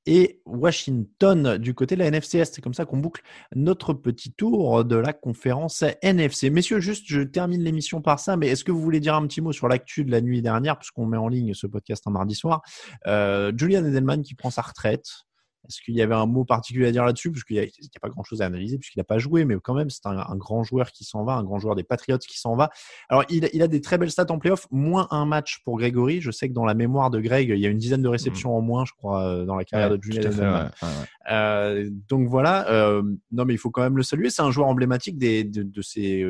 et Washington du côté de la NFC C'est comme ça qu'on boucle notre petit tour de la conférence NFC. Messieurs, juste, je termine l'émission par ça, mais est-ce que vous voulez dire un petit mot sur l'actu de la nuit dernière, puisqu'on met en ligne ce podcast un mardi soir? Euh, Julian Edelman qui prend sa retraite. Est-ce qu'il y avait un mot particulier à dire là-dessus? Parce qu'il n'y a, pas grand-chose à analyser, puisqu'il n'a pas joué, mais quand même, c'est un, grand joueur qui s'en va, un grand joueur des Patriots qui s'en va. Alors, il, a des très belles stats en playoff, moins un match pour Grégory. Je sais que dans la mémoire de Greg, il y a une dizaine de réceptions mmh. en moins, je crois, euh, dans la carrière de Julian euh, donc voilà, euh, non mais il faut quand même le saluer. C'est un joueur emblématique des, de, de ces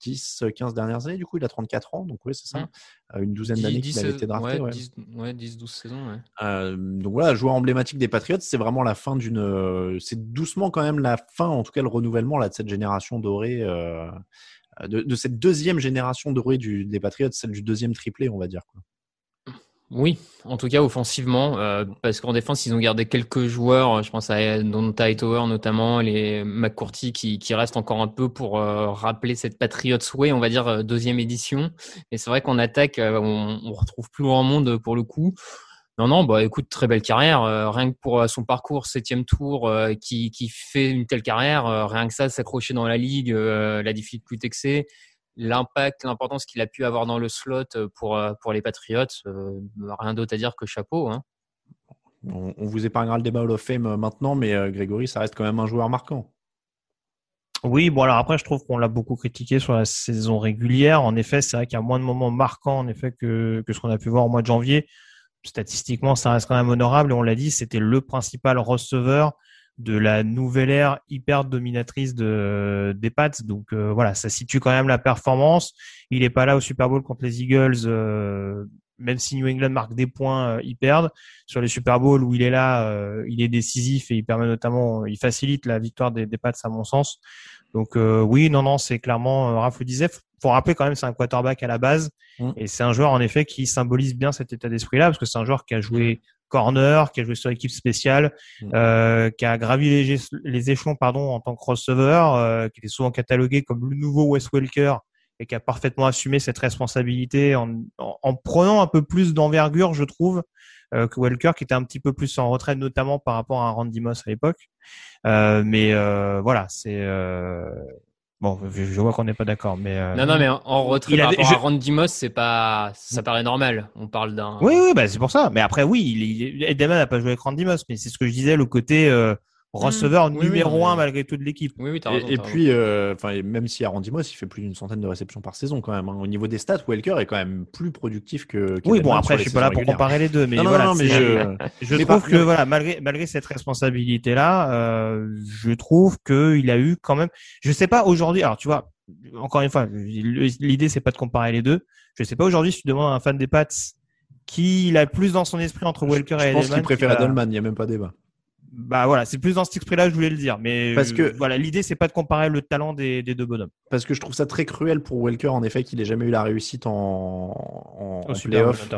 10, 15 dernières années, du coup, il a 34 ans, donc oui, c'est ça. Mmh. Une douzaine d'années qu'il avait été drafté. Ouais, 10, 12 saisons. donc voilà, joueur emblématique des Patriots, c'est vraiment la fin d'une. C'est doucement quand même la fin, en tout cas le renouvellement là, de cette génération dorée, de, de, cette deuxième génération dorée du, des Patriots, celle du deuxième triplé, on va dire. Quoi. Oui, en tout cas offensivement, euh, parce qu'en défense, ils ont gardé quelques joueurs, je pense à Donta Tower notamment, les McCourty qui, qui restent encore un peu pour euh, rappeler cette Patriots Way, on va dire euh, deuxième édition. Mais c'est vrai qu'en attaque, on, on retrouve plus grand monde pour le coup. Non, non, bah écoute, très belle carrière. rien que pour son parcours, septième tour, qui, qui fait une telle carrière, rien que ça, s'accrocher dans la ligue, la difficulté que c'est l'impact, l'importance qu'il a pu avoir dans le slot euh, pour, euh, pour les Patriots, euh, rien d'autre à dire que chapeau. Hein. On, vous épargnera le débat Hall of Fame maintenant, mais Grégory, ça reste quand même un joueur marquant. Oui, bon alors après je trouve qu'on l'a beaucoup critiqué sur la saison régulière. En effet, c'est vrai qu'il y a moins de moments marquants en effet que, que ce qu'on a pu voir au mois de janvier. Statistiquement, ça reste quand même honorable et on l'a dit, c'était le principal receveur de la nouvelle ère hyper dominatrice de, des Pats. Donc euh, voilà, ça situe quand même la performance. Il est pas là au Super Bowl contre les Eagles. Euh, même si New England marque des points, ils perdent. Sur les Super Bowls où il est là, il est décisif et il permet notamment, il facilite la victoire des, des Pats à mon sens. Donc oui, non, non, c'est clairement, Raph le disait, faut rappeler quand même, c'est un quarterback à la base mmh. et c'est un joueur en effet qui symbolise bien cet état d'esprit-là parce que c'est un joueur qui a joué corner, qui a joué sur l'équipe spéciale, mmh. euh, qui a gravi les, les, échelons pardon en tant que receveur, euh, qui était souvent catalogué comme le nouveau Wes Welker et qui a parfaitement assumé cette responsabilité en, en, prenant un peu plus d'envergure, je trouve, euh, que Welker, qui était un petit peu plus en retraite, notamment par rapport à Randy Moss à l'époque. Euh, mais euh, voilà, c'est Bon, je vois qu'on n'est pas d'accord, mais euh, non, non, mais en retrait par rapport à Randy Moss, c'est pas, ça paraît normal. On parle d'un. Oui, oui, bah c'est pour ça. Mais après, oui, il, Edelman n'a pas joué avec Randy Moss, mais c'est ce que je disais, le côté euh, receveur mmh. numéro un malgré tout de l'équipe. Oui, oui, et, et puis, euh, enfin, même si Randy Moss, il fait plus d'une centaine de réceptions par saison quand même. Hein. Au niveau des stats, Welker est quand même plus productif que. oui, bon, après, je suis pas là pour comparer les deux, mais voilà. mais je, je trouve que voilà, malgré malgré cette responsabilité là, euh, je trouve que il a eu quand même. Je sais pas aujourd'hui. Alors, tu vois, encore une fois, l'idée c'est pas de comparer les deux. Je sais pas aujourd'hui si tu demandes à un fan des Pats qui il a plus dans son esprit entre Welker et Edelman. Je pense qu'il préfère Edelman, il n'y a même pas débat bah voilà, c'est plus dans cet esprit-là que je voulais le dire. Mais parce que voilà, l'idée c'est pas de comparer le talent des, des, deux bonhommes. Parce que je trouve ça très cruel pour Welker en effet qu'il ait jamais eu la réussite en, en, playoff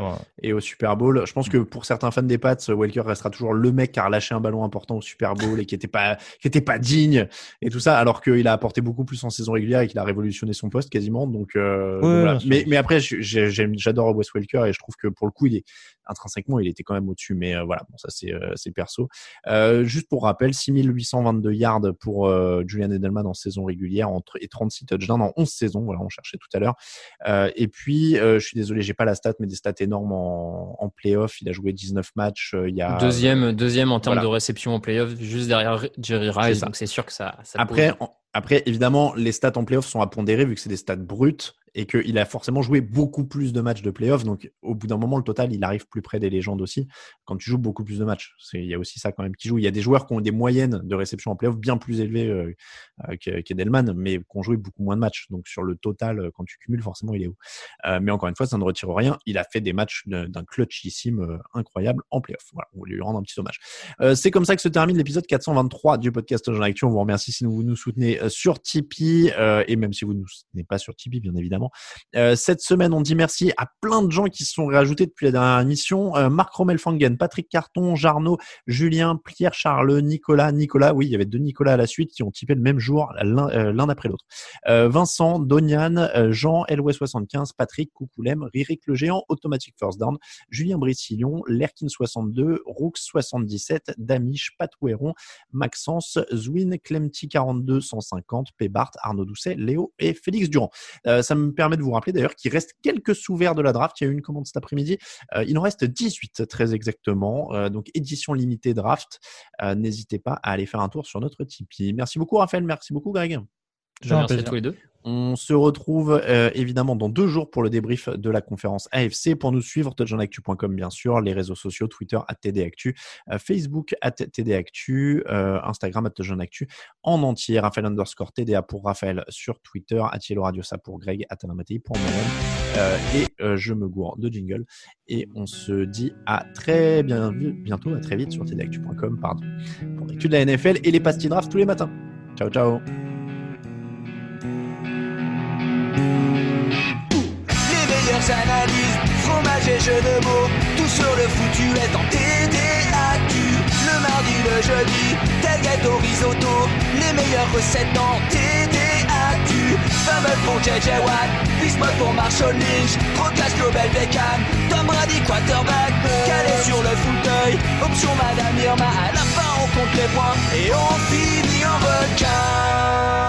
et au Super Bowl. Je pense que pour certains fans des Pats, Welker restera toujours le mec qui a relâché un ballon important au Super Bowl et qui était pas qui était pas digne et tout ça, alors qu'il a apporté beaucoup plus en saison régulière et qu'il a révolutionné son poste quasiment. Donc, euh, voilà. mais, mais après, j'adore Wes Welker et je trouve que pour le coup, il est intrinsèquement, il était quand même au-dessus. Mais euh, voilà, bon, ça c'est euh, perso. Euh, juste pour rappel, 6822 yards pour Julian Edelman en saison régulière entre, et 36 touchdowns en 11 saisons. Voilà, on cherchait tout à l'heure. et puis, je suis désolé, j'ai pas la stat, mais des stats énormes en, en playoff. Il a joué 19 matchs. il y a deuxième, deuxième en termes de réception en playoff, juste derrière Jerry Rice. Donc c'est sûr que ça. ça Après, après, évidemment, les stats en playoff sont à pondérer vu que c'est des stats brutes et qu'il a forcément joué beaucoup plus de matchs de playoff. Donc, au bout d'un moment, le total, il arrive plus près des légendes aussi. Quand tu joues beaucoup plus de matchs, il y a aussi ça quand même qui joue. Il y a des joueurs qui ont des moyennes de réception en playoff bien plus élevées euh, euh qu'Edelman, mais qui ont joué beaucoup moins de matchs. Donc, sur le total, euh, quand tu cumules, forcément, il est haut. Mais encore une fois, ça ne retire rien. Il a fait des matchs d'un clutchissime incroyable en playoff. Voilà, on lui rendre un petit hommage. C'est comme ça que se termine l'épisode 423 du podcast Jean Action. On vous remercie si vous nous soutenez sur Tipeee et même si vous ne nous soutenez pas sur Tipeee, bien évidemment euh, cette semaine, on dit merci à plein de gens qui se sont rajoutés depuis la dernière émission. Euh, Marc Romelfangen, Patrick Carton, Jarno, Julien, Pierre Charles, Nicolas, Nicolas, oui, il y avait deux Nicolas à la suite qui ont typé le même jour, l'un euh, après l'autre. Vincent, Donian, Jean, LW75, Patrick, Coucoulem, Ririk le géant, Automatic First Down, Julien Brissillon, Lerkin 62, Roux 77, Damish, Patouéron, Maxence, Zwin, Clemty 42, 150, Pébart, Arnaud Doucet, Léo et Félix Durand. ça me permet de vous rappeler d'ailleurs qu'il reste quelques sous-verts de la draft. Il y a eu une commande cet après-midi. Euh, il en reste 18 très exactement. Euh, donc édition limitée draft. Euh, n'hésitez pas à aller faire un tour sur notre Tipeee. Merci beaucoup Raphaël, merci beaucoup Greg. Merci à tous les deux. On se retrouve euh, évidemment dans deux jours pour le débrief de la conférence AFC. Pour nous suivre, touchonactu.com bien sûr, les réseaux sociaux, Twitter TDActu, euh, Facebook TDActu, euh, Instagram at touchonactu en entier. Raphaël underscore TDA pour Raphaël sur Twitter, Atielo Radiosa pour Greg, Atalamatei pour moi-même. et je me gourre de jingle. Et on se dit à très bien, bientôt, à très vite sur tdactu.com, pardon, pour l'actu de la NFL et les pastilles draft tous les matins. Ciao, ciao. Analyse, fromage et jeux de mots, tout sur le foutu est en TDAQ. Le mardi, le jeudi, tel gâteau risotto, les meilleures recettes en TDAQ. Fameux pour JJ Watt, Bismuth pour Marshall Lynch, Procast Global Beckham, Tom Brady quarterback, calé sur le fauteuil, option Madame Irma, à la fin on compte les points et on finit en requin.